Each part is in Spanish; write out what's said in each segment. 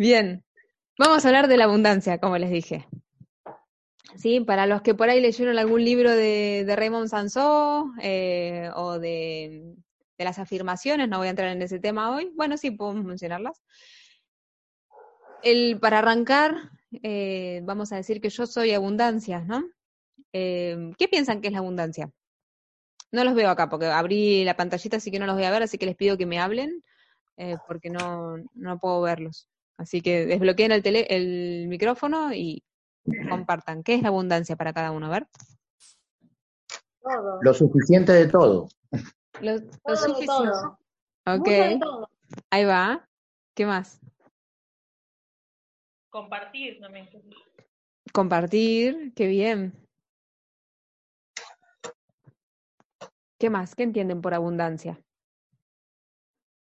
Bien, vamos a hablar de la abundancia, como les dije. Sí, para los que por ahí leyeron algún libro de, Raymond Sansó eh, o de, las afirmaciones, no voy a entrar en ese tema hoy. Bueno, sí, podemos mencionarlas. El, para arrancar, eh, vamos a decir que yo soy abundancia, ¿no? Eh, ¿Qué piensan que es la abundancia? No los veo acá porque abrí la pantallita, así que no los voy a ver, así que les pido que me hablen porque no, no puedo verlos. Así que desbloqueen el, tele, el micrófono y compartan. ¿Qué es la abundancia para cada uno? A ver. Lo suficiente de todo. Lo, suficiente. Ok. Ahí va. ¿Qué más? Compartir también. Compartir, qué bien. ¿Qué más? ¿Qué entienden por abundancia?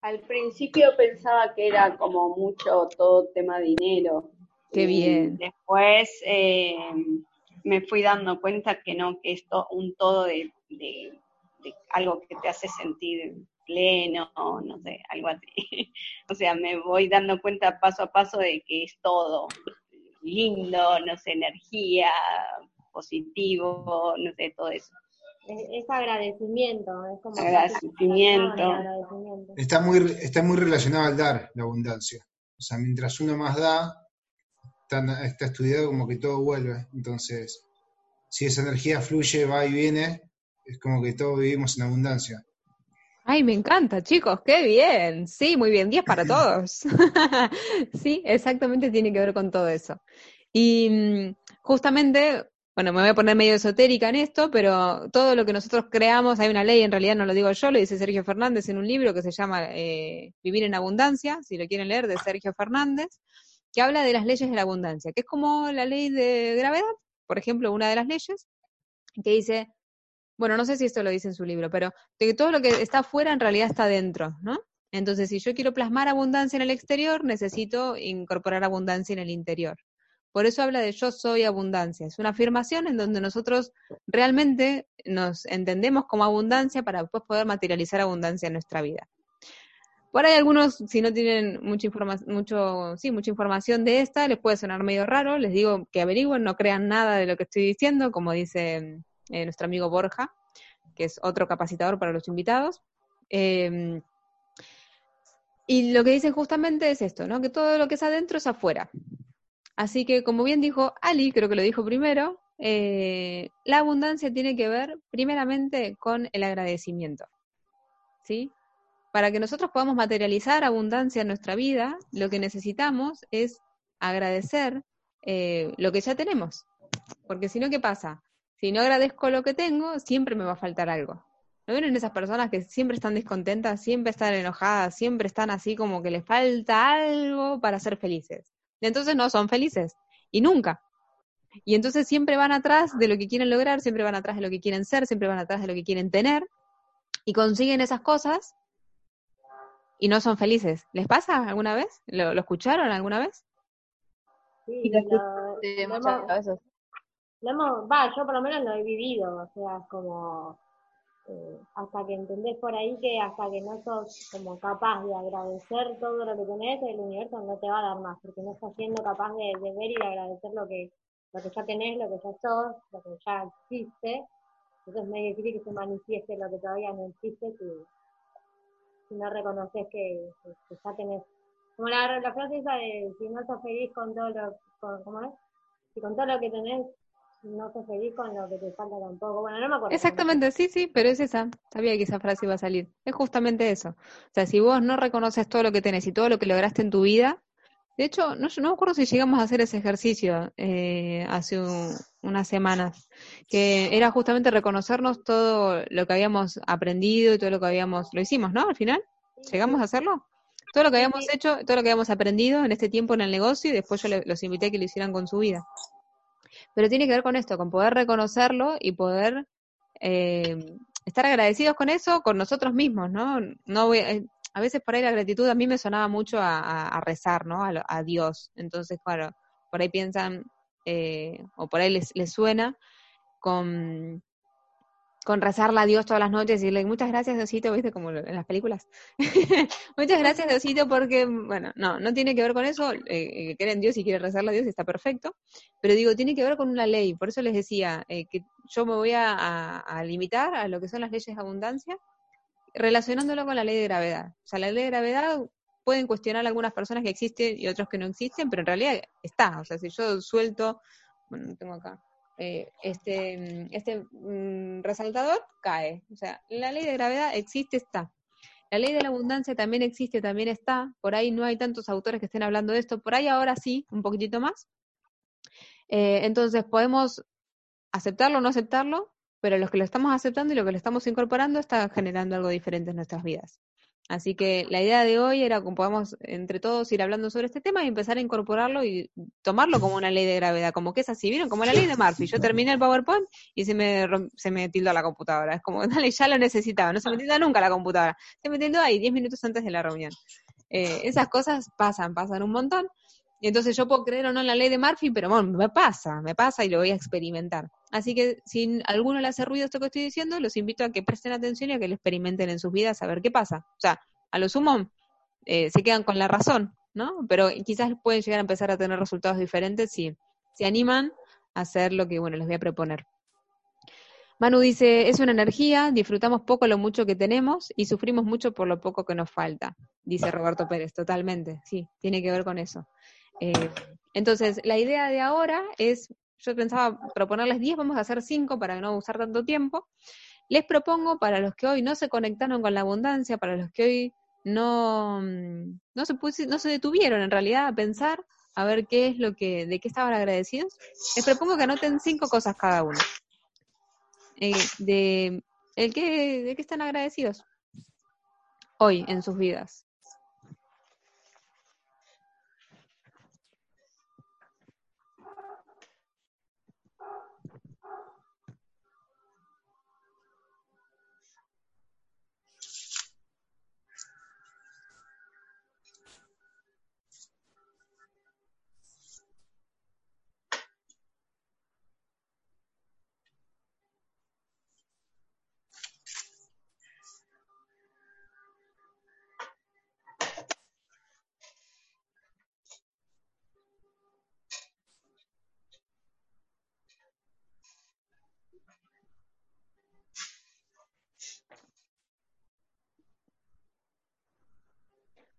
Al principio pensaba que era como mucho todo tema dinero. Qué bien. después eh, me fui dando cuenta que no, que esto un todo de, algo que te hace sentir pleno, no sé, algo así. o sea, me voy dando cuenta paso a paso de que es todo lindo, no sé, energía, positivo, no sé, todo eso. Es, agradecimiento, es como agradecimiento. Está muy, está muy relacionado al dar, la abundancia. O sea, mientras uno más da, está, estudiado como que todo vuelve. Entonces, si esa energía fluye, va y viene, es como que todos vivimos en abundancia. Ay, me encanta, chicos, qué bien. Sí, muy bien, 10 para todos. sí, exactamente tiene que ver con todo eso. Y mm, justamente, bueno, me voy a poner medio esotérica en esto, pero todo lo que nosotros creamos, hay una ley, en realidad no lo digo yo, lo dice Sergio Fernández en un libro que se llama eh, Vivir en Abundancia, si lo quieren leer, de Sergio Fernández que habla de las leyes de la abundancia, que es como la ley de gravedad, por ejemplo, una de las leyes, que dice, bueno, no sé si esto lo dice en su libro, pero de que todo lo que está afuera en realidad está dentro, ¿no? Entonces, si yo quiero plasmar abundancia en el exterior, necesito incorporar abundancia en el interior. Por eso habla de yo soy abundancia. Es una afirmación en donde nosotros realmente nos entendemos como abundancia para después poder materializar abundancia en nuestra vida. Por ahí algunos, si no tienen mucha información, mucho, sí, mucha información de esta, les puede sonar medio raro. Les digo que averigüen, no crean nada de lo que estoy diciendo, como dice eh, nuestro amigo Borja, que es otro capacitador para los invitados. Em, y lo que dicen justamente es esto, ¿no? Que todo lo que es adentro es afuera. Así que, como bien dijo Ali, creo que lo dijo primero, eh, la abundancia tiene que ver primeramente con el agradecimiento. ¿Sí? para que nosotros podamos materializar abundancia en nuestra vida, lo que necesitamos es agradecer eh, lo que ya tenemos. Porque si no, ¿qué pasa? Si no agradezco lo que tengo, siempre me va a faltar algo. ¿No ven esas personas que siempre están descontentas, siempre están enojadas, siempre están así como que les falta algo para ser felices? Entonces no son felices. Y nunca. Y entonces siempre van atrás de lo que quieren lograr, siempre van atrás de lo que quieren ser, siempre van atrás de lo que quieren tener. Y consiguen esas cosas y no son felices. ¿Les pasa alguna vez? ¿Lo, escucharon alguna vez? Sí, muchas veces. va, yo por lo menos lo he vivido, o sea, como eh, hasta que entendés por ahí que hasta que no sos como capaz de agradecer todo lo que tenés, el universo no te va a dar más, porque no estás siendo capaz de, ver y de agradecer lo que, lo que ya tenés, lo que ya sos, lo que ya existe. Entonces es medio difícil que se manifieste lo que todavía no existe, que si no reconoces que, ya tenés. Como la, la, frase esa de si no sos feliz con todo lo, con, ¿cómo es? Si con todo lo que tenés no feliz con lo que te falta tampoco. Bueno, no me acuerdo. Exactamente, sí, sí, pero es esa. Sabía que esa frase iba a salir. Es justamente eso. O sea, si vos no reconoces todo lo que tenés y todo lo que lograste en tu vida, de hecho, no, no me acuerdo si llegamos a hacer ese ejercicio eh, hace unas semanas, que era justamente reconocernos todo lo que habíamos aprendido y todo lo que habíamos, lo hicimos, ¿no? Al final, ¿llegamos a hacerlo? Todo lo que habíamos hecho, todo lo que habíamos aprendido en este tiempo en el negocio y después yo los invité a que lo hicieran con su vida. Pero tiene que ver con esto, con poder reconocerlo y poder eh, estar agradecidos con eso, con nosotros mismos, ¿no? no voy, eh, a veces por ahí la gratitud a mí me sonaba mucho a, rezar, ¿no? A, Dios. Entonces, claro, por ahí piensan, eh, o por ahí les, les suena con, con rezarla a Dios todas las noches y decirle muchas gracias Diosito, viste, como en las películas. muchas gracias Diosito porque, bueno, no, no tiene que ver con eso, eh, eh creer en Dios y quiere rezarle a Dios está perfecto, pero digo, tiene que ver con una ley, por eso les decía eh, que yo me voy a, a, limitar a lo que son las leyes de abundancia, relacionándolo con la ley de gravedad. O sea, la ley de gravedad pueden cuestionar algunas personas que existen y otros que no existen, pero en realidad está, o sea, si yo suelto, bueno, tengo acá, eh, este, este mm, resaltador cae. O sea, la ley de gravedad existe, está. La ley de la abundancia también existe, también está. Por ahí no hay tantos autores que estén hablando de esto. Por ahí ahora sí, un poquitito más. Eh, entonces podemos aceptarlo o no aceptarlo, pero los que lo estamos aceptando y lo que lo estamos incorporando está generando algo diferente en nuestras vidas. Así que la idea de hoy era que podamos entre todos ir hablando sobre este tema y empezar a incorporarlo y tomarlo como una ley de gravedad, como que es así, ¿vieron? Como la ley de Murphy. Yo terminé el PowerPoint y se me, se me tildó la computadora. Es como, dale, ya lo necesitaba. No se me tilda nunca la computadora. Se me tildó ahí 10 minutos antes de la reunión. Eh, esas cosas pasan, pasan un montón. Y entonces yo puedo creer o no en la ley de Murphy, pero bueno, me pasa, me pasa y lo voy a experimentar. Así que si alguno le hace ruido esto que estoy diciendo, los invito a que presten atención y a que lo experimenten en sus vidas a ver qué pasa. O sea, a lo sumo eh, se quedan con la razón, ¿no? Pero quizás pueden llegar a empezar a tener resultados diferentes si se animan a hacer lo que, bueno, les voy a proponer. Manu dice, es una energía, disfrutamos poco lo mucho que tenemos y sufrimos mucho por lo poco que nos falta, dice Roberto Pérez, totalmente, sí, tiene que ver con eso. Eh, entonces, la idea de ahora es, yo pensaba proponerles 10, vamos a hacer 5 para no usar tanto tiempo. Les propongo para los que hoy no se conectaron con la abundancia, para los que hoy no, no, se, no se detuvieron en realidad a pensar a ver qué es lo que, de qué estaban agradecidos, les propongo que anoten cinco cosas cada uno. Eh, de, el que, de qué están agradecidos hoy en sus vidas.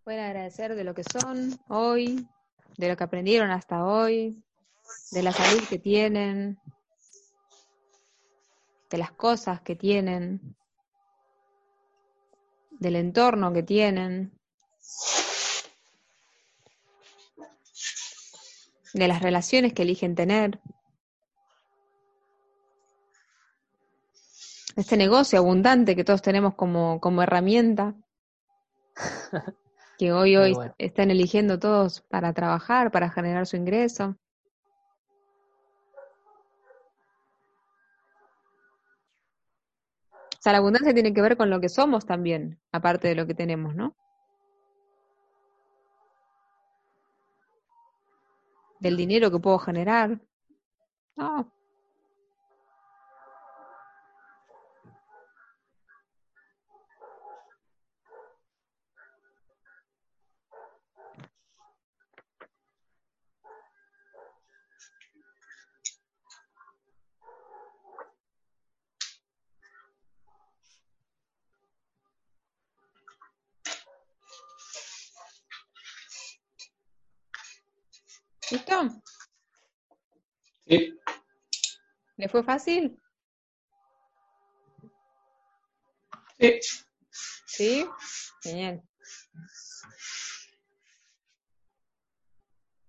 Pueden agradecer de lo que son hoy, de lo que aprendieron hasta hoy, de la salud que tienen, de las cosas que tienen, del entorno que tienen, de las relaciones que eligen tener. Este negocio abundante que todos tenemos como, como herramienta. que hoy, hoy están eligiendo todos para trabajar, para generar su ingreso. O sea, la abundancia tiene que ver con lo que somos también, aparte de lo que tenemos, ¿no? Del dinero que puedo generar. No. ¿Listo? Sí. ¿Le fue fácil? Sí. ¿Sí? Genial.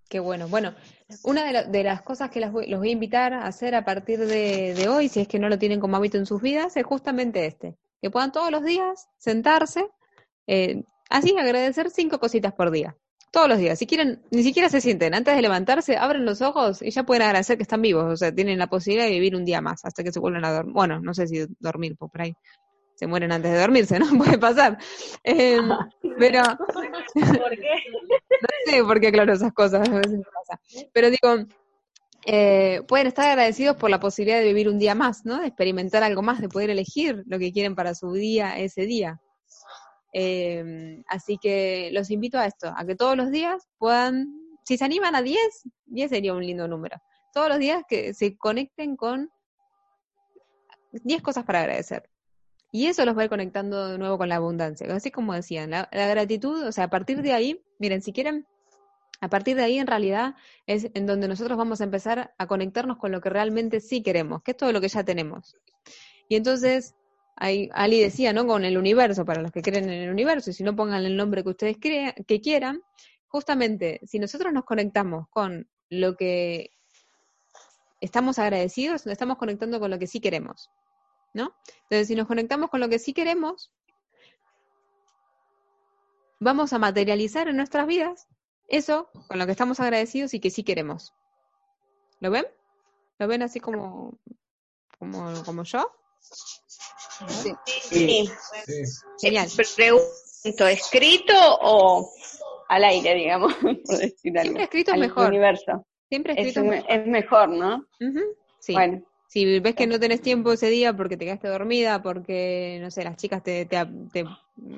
Qué bueno. Bueno, una de, las cosas que los voy a invitar a hacer a partir de, hoy, si es que no lo tienen como hábito en sus vidas, es justamente este. Que puedan todos los días sentarse, eh, así agradecer cinco cositas por día. Todos los días. Si quieren, ni siquiera se sienten. Antes de levantarse, abren los ojos y ya pueden agradecer que están vivos. O sea, tienen la posibilidad de vivir un día más hasta que se vuelvan a dormir. Bueno, no sé si dormir, pues por ahí se mueren antes de dormirse, ¿no? Puede pasar. Em, pero. ¿Por qué? no sé por qué, claro, esas cosas a veces pasa. Pero digo, eh, pueden estar agradecidos por la posibilidad de vivir un día más, ¿no? De experimentar algo más, de poder elegir lo que quieren para su día ese día. Eh, así que los invito a esto, a que todos los días puedan, si se animan a 10, 10 sería un lindo número. Todos los días que se conecten con 10 cosas para agradecer. Y eso los va a ir conectando de nuevo con la abundancia. Así como decían, la gratitud, o sea, a partir de ahí, miren, si quieren a partir de ahí, en realidad, es en donde nosotros vamos a empezar a conectarnos con lo que realmente sí queremos, que es todo lo que ya tenemos. Y entonces, Ali decía, ¿no? Con el universo, para los que creen en el universo, y si no pongan el nombre que ustedes crean, que quieran, justamente, si nosotros nos conectamos con lo que estamos agradecidos, nos estamos conectando con lo que sí queremos, ¿no? Entonces, si nos conectamos con lo que sí queremos, vamos a materializar en nuestras vidas eso con lo que estamos agradecidos y que sí queremos. ¿Lo ven? ¿Lo ven así como, como, como yo? Sí. sí. Genial. Pregunto, ¿escrito o al aire, digamos? Por decir algo. Siempre escrito es mejor. Universo. Siempre escrito es, mejor. es mejor, ¿no? Sí. Bueno. Si ves que no tenés tiempo ese día porque te quedaste dormida, porque, no sé, las chicas te, te, te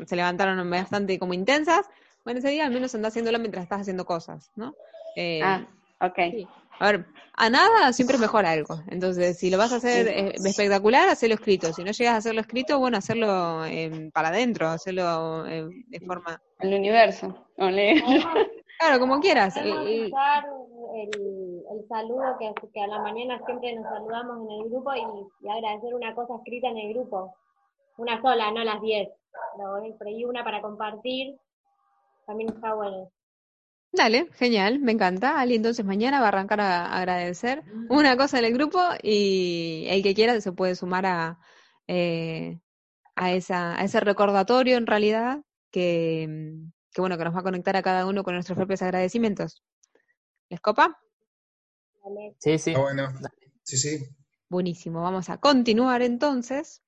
se levantaron bastante como intensas, bueno, ese día al menos anda haciéndolo mientras estás haciendo cosas, ¿no? Eh, ah, ok. Sí. A ver, a nada siempre es mejor algo. Entonces, si lo vas a hacer eh, espectacular, hacerlo escrito. Si no llegas a hacerlo escrito, bueno, hacerlo eh, para adentro, hacerlo eh, de forma... El universo. claro, como quieras. El, usar el, el saludo que, que, a la mañana siempre nos saludamos en el grupo y, y, agradecer una cosa escrita en el grupo. Una sola, no las diez. Por ahí una para compartir también está bueno. Dale, genial, me encanta. Ali, entonces mañana va a arrancar a agradecer una cosa en el grupo y el que quiera se puede sumar a, eh, a, esa, a ese recordatorio en realidad que, que, bueno, que nos va a conectar a cada uno con nuestros propios agradecimientos. ¿Les copa? Sí, sí. Ah, bueno. Sí, sí. Buenísimo, vamos a continuar entonces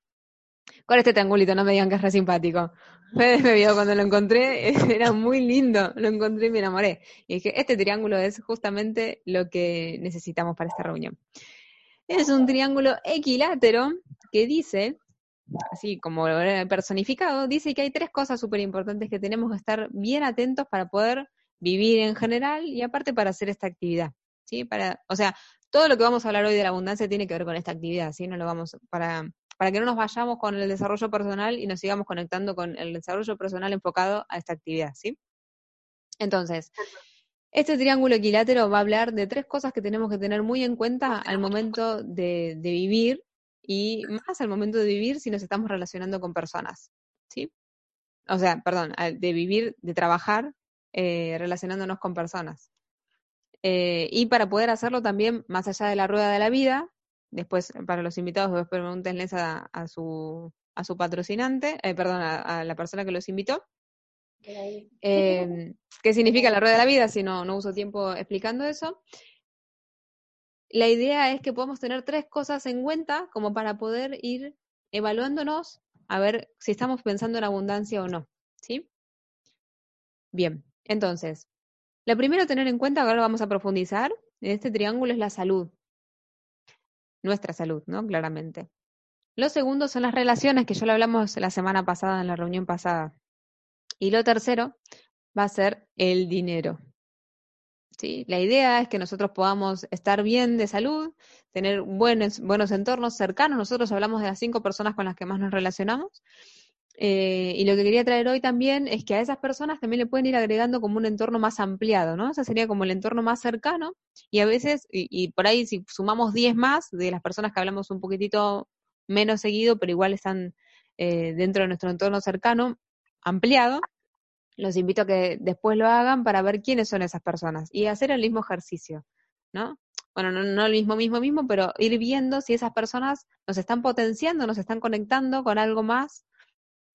con este triangulito, no me digan que es re simpático. Me vio cuando lo encontré, era muy lindo, lo encontré y me enamoré. Y dije, este triángulo es justamente lo que necesitamos para esta reunión. Es un triángulo equilátero que dice, así como personificado, dice que hay tres cosas súper importantes que tenemos que estar bien atentos para poder vivir en general y aparte para hacer esta actividad. ¿sí? Para, o sea, todo lo que vamos a hablar hoy de la abundancia tiene que ver con esta actividad, ¿sí? No lo vamos para para que no nos vayamos con el desarrollo personal y nos sigamos conectando con el desarrollo personal enfocado a esta actividad, ¿sí? Entonces, este triángulo equilátero va a hablar de tres cosas que tenemos que tener muy en cuenta al momento de, vivir y más al momento de vivir si nos estamos relacionando con personas, ¿sí? O sea, perdón, de vivir, de trabajar eh, relacionándonos con personas. Eh, y para poder hacerlo también más allá de la rueda de la vida, Después, para los invitados, después pregúntenles a, a, su, a su patrocinante, eh, perdón, a, a, la persona que los invitó. Eh, ¿Qué significa la rueda de la vida? Si no, no uso tiempo explicando eso. La idea es que podamos tener tres cosas en cuenta como para poder ir evaluándonos a ver si estamos pensando en abundancia o no. ¿Sí? Bien, entonces, lo primero a tener en cuenta, ahora lo vamos a profundizar, en este triángulo es la salud nuestra salud, ¿no? Claramente. Lo segundo son las relaciones, que ya lo hablamos la semana pasada, en la reunión pasada. Y lo tercero va a ser el dinero. ¿Sí? La idea es que nosotros podamos estar bien de salud, tener buenos, buenos entornos cercanos. Nosotros hablamos de las cinco personas con las que más nos relacionamos. Eh, y lo que quería traer hoy también es que a esas personas también le pueden ir agregando como un entorno más ampliado, ¿no? Ese sería como el entorno más cercano y a veces, y, y por ahí si sumamos 10 más de las personas que hablamos un poquitito menos seguido, pero igual están eh, dentro de nuestro entorno cercano, ampliado, los invito a que después lo hagan para ver quiénes son esas personas y hacer el mismo ejercicio, ¿no? Bueno, no, no el mismo, mismo, mismo, pero ir viendo si esas personas nos están potenciando, nos están conectando con algo más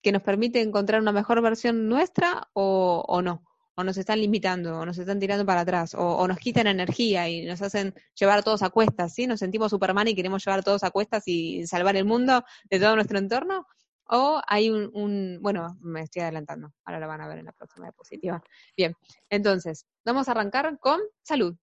que nos permite encontrar una mejor versión nuestra o, o no? ¿O nos están limitando? ¿O nos están tirando para atrás? O, nos quitan energía y nos hacen llevar a todos a cuestas? ¿sí? ¿Nos sentimos Superman y queremos llevar a todos a cuestas y salvar el mundo de todo nuestro entorno? o hay un, un, bueno, me estoy adelantando, ahora lo van a ver en la próxima diapositiva. Bien, entonces, vamos a arrancar con salud.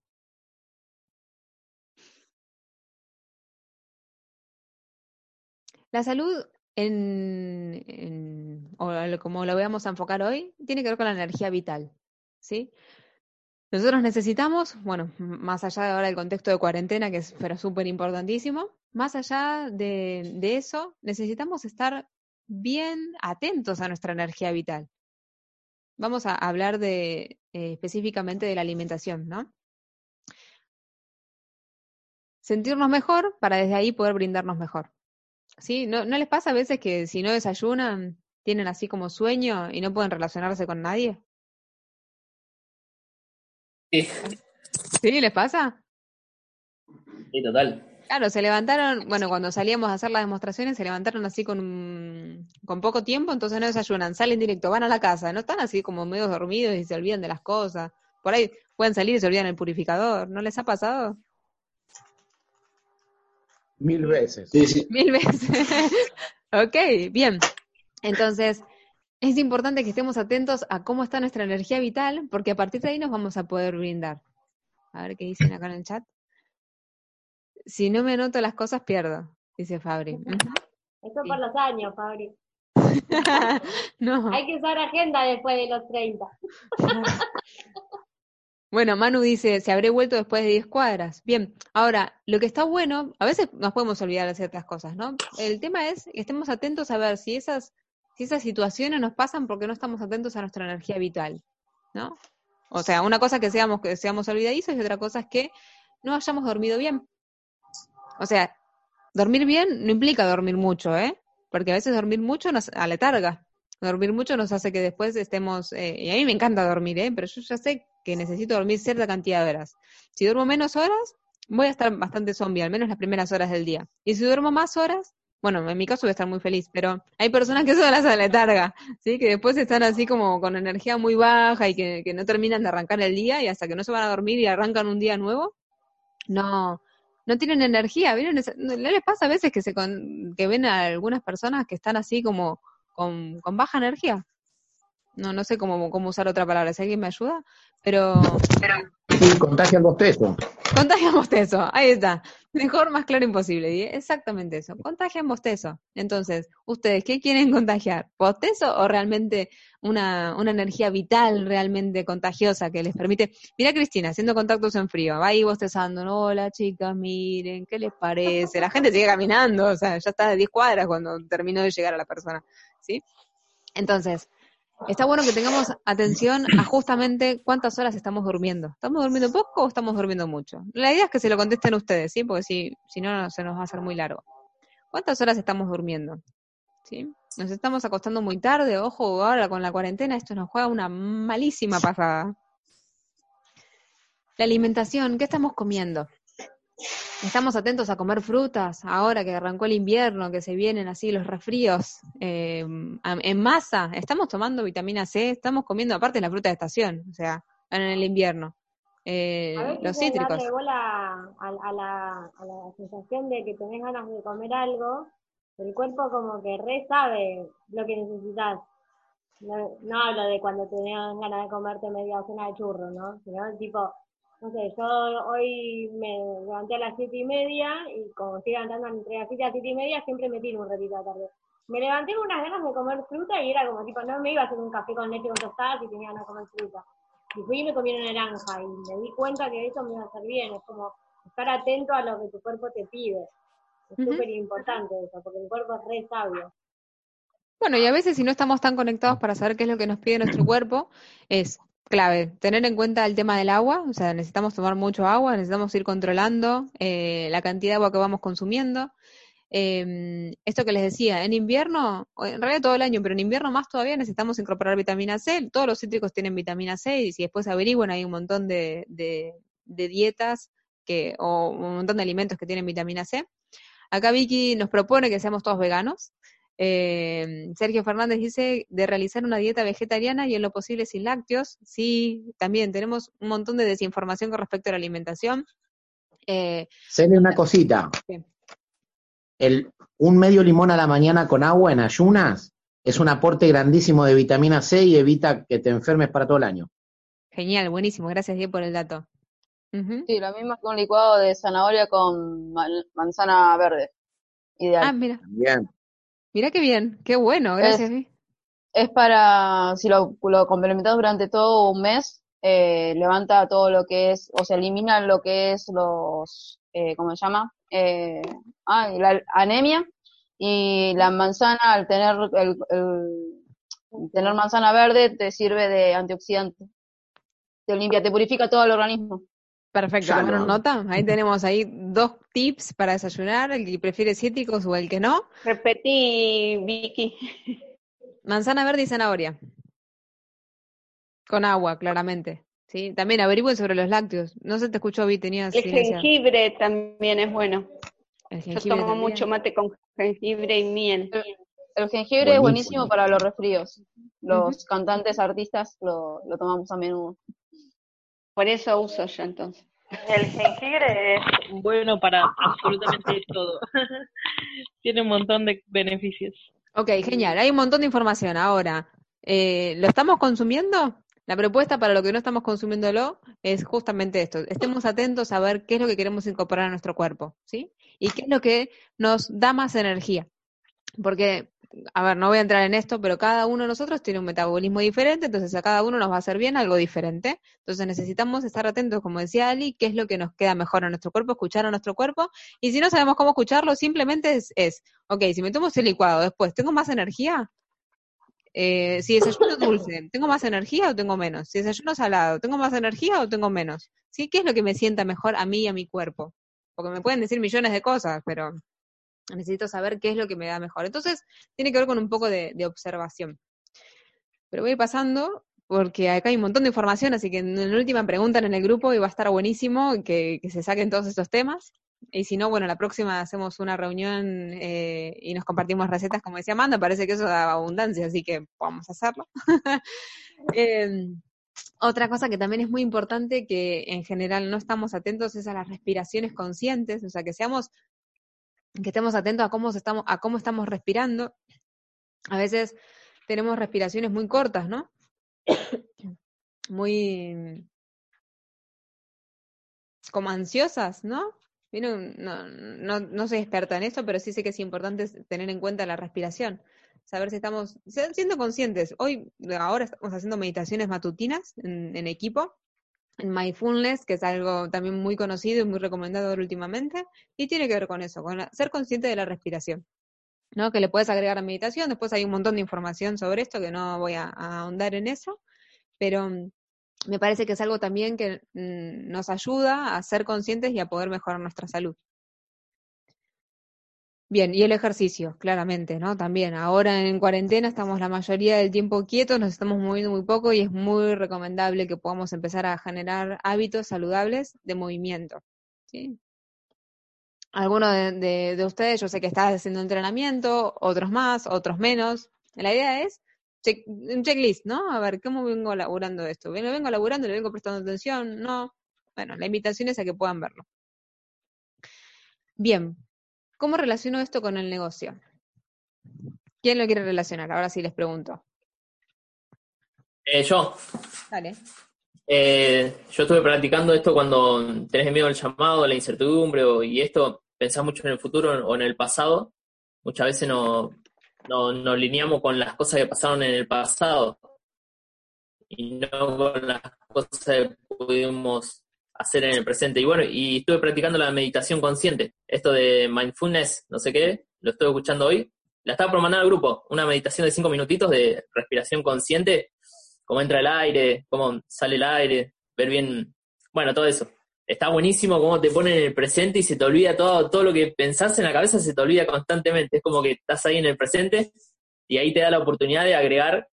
La salud en, o como lo veamos a enfocar hoy, tiene que ver con la energía vital, ¿sí? Nosotros necesitamos, bueno, más allá de ahora del contexto de cuarentena, que es pero súper importantísimo, más allá de, eso, necesitamos estar bien atentos a nuestra energía vital. Vamos a hablar de, eh, específicamente de la alimentación, ¿no? Sentirnos mejor para desde ahí poder brindarnos mejor. ¿Sí? ¿No, ¿No les pasa a veces que si no desayunan, tienen así como sueño y no pueden relacionarse con nadie? Sí. ¿Sí? ¿Les pasa? Sí, total. Claro, se levantaron, bueno, cuando salíamos a hacer las demostraciones, se levantaron así con, con poco tiempo, entonces no desayunan, salen directo, van a la casa, no están así como medio dormidos y se olvidan de las cosas. Por ahí pueden salir y se olvidan el purificador, ¿no les ha pasado? Mil veces. Sí, sí. Mil veces. ok, bien. Entonces, es importante que estemos atentos a cómo está nuestra energía vital, porque a partir de ahí nos vamos a poder brindar. A ver qué dicen acá en el chat. Si no me anoto las cosas, pierdo, dice Fabri. Eso por los años, Fabri. no. Hay que usar agenda después de los 30. Bueno, Manu dice, se habré vuelto después de 10 cuadras. Bien, ahora, lo que está bueno, a veces nos podemos olvidar de ciertas cosas, ¿no? El tema es que estemos atentos a ver si esas, si esas situaciones nos pasan porque no estamos atentos a nuestra energía vital, ¿no? O sea, una cosa que seamos, que seamos olvidadizos y otra cosa es que no hayamos dormido bien. O sea, dormir bien no implica dormir mucho, ¿eh? Porque a veces dormir mucho nos aletarga. Dormir mucho nos hace que después estemos, eh, y a mí me encanta dormir, ¿eh? Pero yo ya sé que necesito dormir cierta cantidad de horas. Si duermo menos horas, voy a estar bastante zombie, al menos las primeras horas del día. Y si duermo más horas, bueno, en mi caso voy a estar muy feliz, pero hay personas que eso las aletarga, ¿sí? Que después están así como con energía muy baja y que, no terminan de arrancar el día y hasta que no se van a dormir y arrancan un día nuevo, no, no tienen energía. ¿Vieron? ¿No les pasa a veces que, se que ven a algunas personas que están así como con, con baja energía? No, no sé cómo, cómo usar otra palabra, si alguien me ayuda, pero... Sí, contagia el bostezo. Contagia bostezo, ahí está. Mejor, más claro imposible. Exactamente eso. Contagian bostezo. Entonces, ¿ustedes qué quieren contagiar? ¿Bostezo o realmente una, una energía vital realmente contagiosa que les permite? Mira Cristina, haciendo contactos en frío, va ahí bostezando, hola chicas, miren, ¿qué les parece? La gente sigue caminando, o sea, ya está de 10 cuadras cuando terminó de llegar a la persona, ¿sí? Entonces, Está bueno que tengamos atención a justamente cuántas horas estamos durmiendo. ¿Estamos durmiendo poco o estamos durmiendo mucho? La idea es que se lo contesten ustedes, ¿sí? Porque si, si no, se nos va a hacer muy largo. ¿Cuántas horas estamos durmiendo? ¿Sí? Nos estamos acostando muy tarde, ojo, ahora con la cuarentena esto nos juega una malísima pasada. La alimentación, ¿qué estamos comiendo? Estamos atentos a comer frutas, ahora que arrancó el invierno, que se vienen así los resfríos eh, en masa. Estamos tomando vitamina C, estamos comiendo aparte la fruta de estación, o sea, en el invierno. Eh, los cítricos. Darle bola a, a, la, a la sensación de que tenés ganas de comer algo, el cuerpo como que re sabe lo que necesitas. No, no hablo de cuando tenés ganas de comerte media docena de churros, ¿no? Sino tipo, no sé, yo hoy me levanté a las siete y media y como estoy levantando entre las siete y las siete y media siempre me tiro un ratito a la tarde. Me levanté con unas ganas de comer fruta y era como tipo, no me iba a hacer un café con leche con tostadas y tenía ganas de comer fruta. Y fui y me comí una naranja y me di cuenta que eso me iba a hacer bien, es como estar atento a lo que tu cuerpo te pide. Es súper importante eso, porque el cuerpo es re sabio. Bueno, y a veces si no estamos tan conectados para saber qué es lo que nos pide nuestro cuerpo, es clave, tener en cuenta el tema del agua, o sea, necesitamos tomar mucho agua, necesitamos ir controlando eh, la cantidad de agua que vamos consumiendo. Eh, esto que les decía, en invierno, en realidad todo el año, pero en invierno más todavía necesitamos incorporar vitamina C, todos los cítricos tienen vitamina C y si después averiguan hay un montón de, de, de dietas que, o un montón de alimentos que tienen vitamina C. Acá Vicky nos propone que seamos todos veganos. Eh, Sergio Fernández dice de realizar una dieta vegetariana y en lo posible sin lácteos. Sí, también tenemos un montón de desinformación con respecto a la alimentación. Eh, una cosita. El, un medio limón a la mañana con agua en ayunas es un aporte grandísimo de vitamina C y evita que te enfermes para todo el año. Genial, buenísimo. Gracias, Diego, por el dato. Sí, lo mismo que un licuado de zanahoria con manzana verde. Ideal. Ah, mira. Bien. Mira qué bien, qué bueno, gracias. Es, para, si lo, lo complementas durante todo un mes, eh, levanta todo lo que es, o sea, elimina lo que es los, eh, ¿cómo se llama? Eh, ah, la anemia y la manzana al tener el, tener manzana verde te sirve de antioxidante. Te limpia, te purifica todo el organismo. Perfecto, tomaron nota. Ahí tenemos ahí dos tips para desayunar, el que prefiere cítricos o el que no. Repetí, Vicky. Manzana verde y zanahoria. Con agua, claramente. ¿sí? También averigüen sobre los lácteos. No se te escuchó, Vi, tenías... El jengibre también es bueno. Yo tomo mucho mate con jengibre y miel. El, jengibre es buenísimo para los resfríos. Los cantantes, artistas lo, lo tomamos a menudo. Por eso uso yo entonces. El jengibre es bueno para absolutamente todo. Tiene un montón de beneficios. Ok, genial. Hay un montón de información. Ahora, eh, ¿lo estamos consumiendo? La propuesta para lo que no estamos consumiéndolo es justamente esto. Estemos atentos a ver qué es lo que queremos incorporar a nuestro cuerpo, ¿sí? Y qué es lo que nos da más energía. Porque a ver, no voy a entrar en esto, pero cada uno de nosotros tiene un metabolismo diferente, entonces a cada uno nos va a hacer bien algo diferente. Entonces necesitamos estar atentos, como decía Ali, qué es lo que nos queda mejor a nuestro cuerpo, escuchar a nuestro cuerpo. Y si no sabemos cómo escucharlo, simplemente es, es ok, si me tomo ese licuado después, ¿tengo más energía? Eh, si desayuno dulce, ¿tengo más energía o tengo menos? Si desayuno salado, ¿tengo más energía o tengo menos? ¿Sí? ¿Qué es lo que me sienta mejor a mí y a mi cuerpo? Porque me pueden decir millones de cosas, pero necesito saber qué es lo que me da mejor. Entonces, tiene que ver con un poco de, observación. Pero voy pasando porque acá hay un montón de información, así que en la última pregunta en el grupo y va a estar buenísimo que, se saquen todos estos temas. Y si no, bueno, la próxima hacemos una reunión eh, y nos compartimos recetas, como decía Amanda, parece que eso da abundancia, así que vamos a hacerlo. Em, otra cosa que también es muy importante, que en general no estamos atentos, es a las respiraciones conscientes, o sea, que seamos que estemos atentos a cómo, estamos, a cómo estamos respirando. A veces tenemos respiraciones muy cortas, ¿no? muy como ansiosas, ¿no? No, no, no soy experta en esto, pero sí sé que es importante tener en cuenta la respiración. Saber si estamos siendo conscientes. Hoy, ahora estamos haciendo meditaciones matutinas en, en equipo en mindfulness, que es algo también muy conocido y muy recomendado últimamente, y tiene que ver con eso, con ser consciente de la respiración. ¿no? Que le puedes agregar a meditación, después hay un montón de información sobre esto que no voy a, ahondar en eso, pero mm, me parece que es algo también que mm, nos ayuda a ser conscientes y a poder mejorar nuestra salud. Bien, y el ejercicio, claramente, ¿no? También, ahora en cuarentena estamos la mayoría del tiempo quietos, nos estamos moviendo muy poco y es muy recomendable que podamos empezar a generar hábitos saludables de movimiento, ¿sí? Algunos de, ustedes, yo sé que están haciendo entrenamiento, otros más, otros menos. La idea es un checklist, ¿no? A ver, ¿cómo vengo laburando esto? ¿Lo vengo laburando? ¿Le vengo prestando atención? No. Bueno, la invitación es a que puedan verlo. Bien, ¿Cómo relaciono esto con el negocio? ¿Quién lo quiere relacionar? Ahora sí les pregunto. Eh, yo. Dale. Eh, yo estuve practicando esto cuando tenés miedo al llamado, la incertidumbre y esto, pensás mucho en el futuro o en el pasado. Muchas veces no, no, nos alineamos con las cosas que pasaron en el pasado y no con las cosas que pudimos hacer en el presente. Y bueno, y estuve practicando la meditación consciente, esto de mindfulness, no sé qué, lo estoy escuchando hoy. La estaba por mandar al grupo, una meditación de cinco minutitos de respiración consciente, cómo entra el aire, cómo sale el aire, ver bien, bueno, todo eso. Está buenísimo cómo te ponen en el presente y se te olvida todo, todo lo que pensás en la cabeza, se te olvida constantemente. Es como que estás ahí en el presente y ahí te da la oportunidad de agregar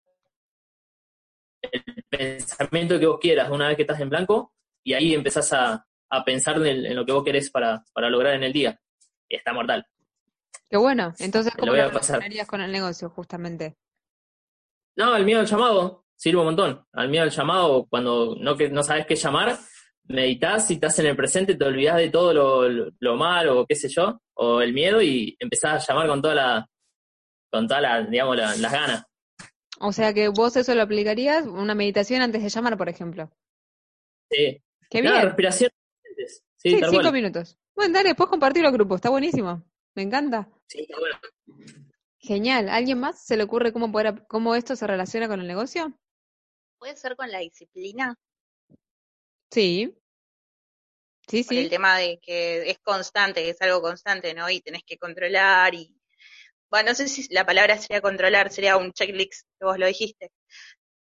el pensamiento que vos quieras una vez que estás en blanco y ahí empezás a, pensar en, lo que vos querés para, lograr en el día. Y está mortal. Qué bueno. Entonces, ¿cómo lo, lo con el negocio, justamente? No, el miedo al llamado sirve un montón. Al miedo al llamado, cuando no, que, no sabes qué llamar, meditas y estás en el presente, te olvidas de todo lo, lo, malo o qué sé yo, o el miedo y empezás a llamar con toda la, con toda la, digamos, las ganas. O sea que vos eso lo aplicarías, una meditación antes de llamar, por ejemplo. Sí, Qué bien. respiración. Sí, cinco minutos. Bueno, dale, después compartir los grupos, está buenísimo. Me encanta. Sí, está bueno. Genial. ¿Alguien más se le ocurre cómo, poder, cómo esto se relaciona con el negocio? ¿Puede ser con la disciplina? Sí. Sí, sí. el tema de que es constante, que es algo constante, ¿no? Y tenés que controlar y... Bueno, no sé si la palabra sería controlar, sería un checklist, que vos lo dijiste.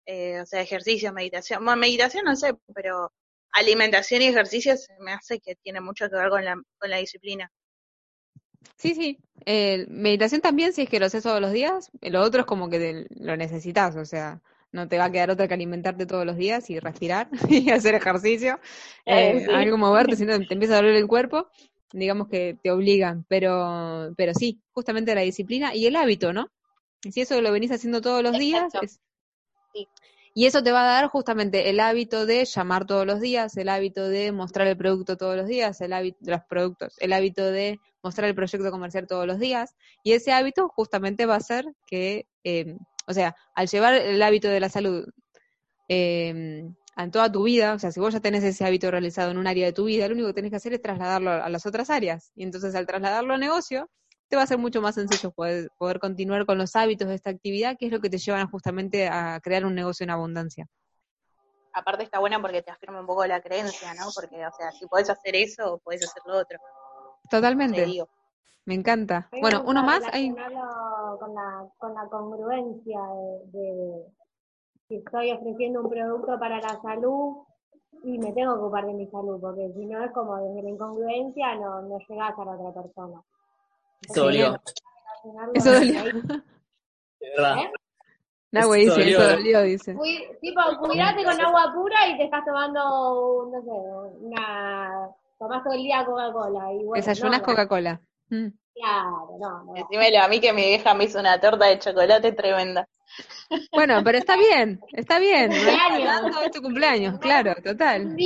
Eh, o sea, ejercicio, meditación. Bueno, meditación no sé, pero alimentación y ejercicio me hace que tiene mucho que ver con la, con la disciplina. Sí, sí. Eh, meditación también, si es que lo haces todos los días. Lo otro es como que lo necesitas, o sea, no te va a quedar otra que alimentarte todos los días y respirar y hacer ejercicio. Eh, eh Algo moverte, si no te empieza a doler el cuerpo. Digamos que te obligan, pero, pero sí, justamente la disciplina y el hábito, ¿no? Si eso lo venís haciendo todos los días, y eso te va a dar justamente el hábito de llamar todos los días, el hábito de mostrar el producto todos los días, el hábito de los productos, el hábito de mostrar el proyecto comercial todos los días. Y ese hábito justamente va a ser que, eh, o sea, al llevar el hábito de la salud eh, en toda tu vida, o sea, si vos ya tenés ese hábito realizado en un área de tu vida, lo único que tenés que hacer es trasladarlo a las otras áreas. Y entonces al trasladarlo a negocio, te va a ser mucho más sencillo poder, poder continuar con los hábitos de esta actividad, que es lo que te llevan justamente a crear un negocio en abundancia. Aparte está buena porque te afirma un poco la creencia, ¿no? Porque, o sea, si podés hacer eso, podés hacer lo otro. Totalmente. Me encanta. bueno, uno más. Hay... Con, la, con la congruencia de, si estoy ofreciendo un producto para la salud y me tengo que ocupar de mi salud, porque si no es como desde la incongruencia no, no llegás a la otra persona. Eso dolió. Eso dolió. De verdad. ¿Eh? güey, dice, eso dolió, dice. tipo, cuidate con agua pura y te estás tomando, no sé, una... Tomás todo el día Coca-Cola. Y bueno, Desayunas Coca-Cola. Mm. Claro, no, no. Decímelo a mí que mi vieja me hizo una torta de chocolate tremenda. Bueno, pero está bien, está bien. Cumpleaños. Es tu cumpleaños, claro, total.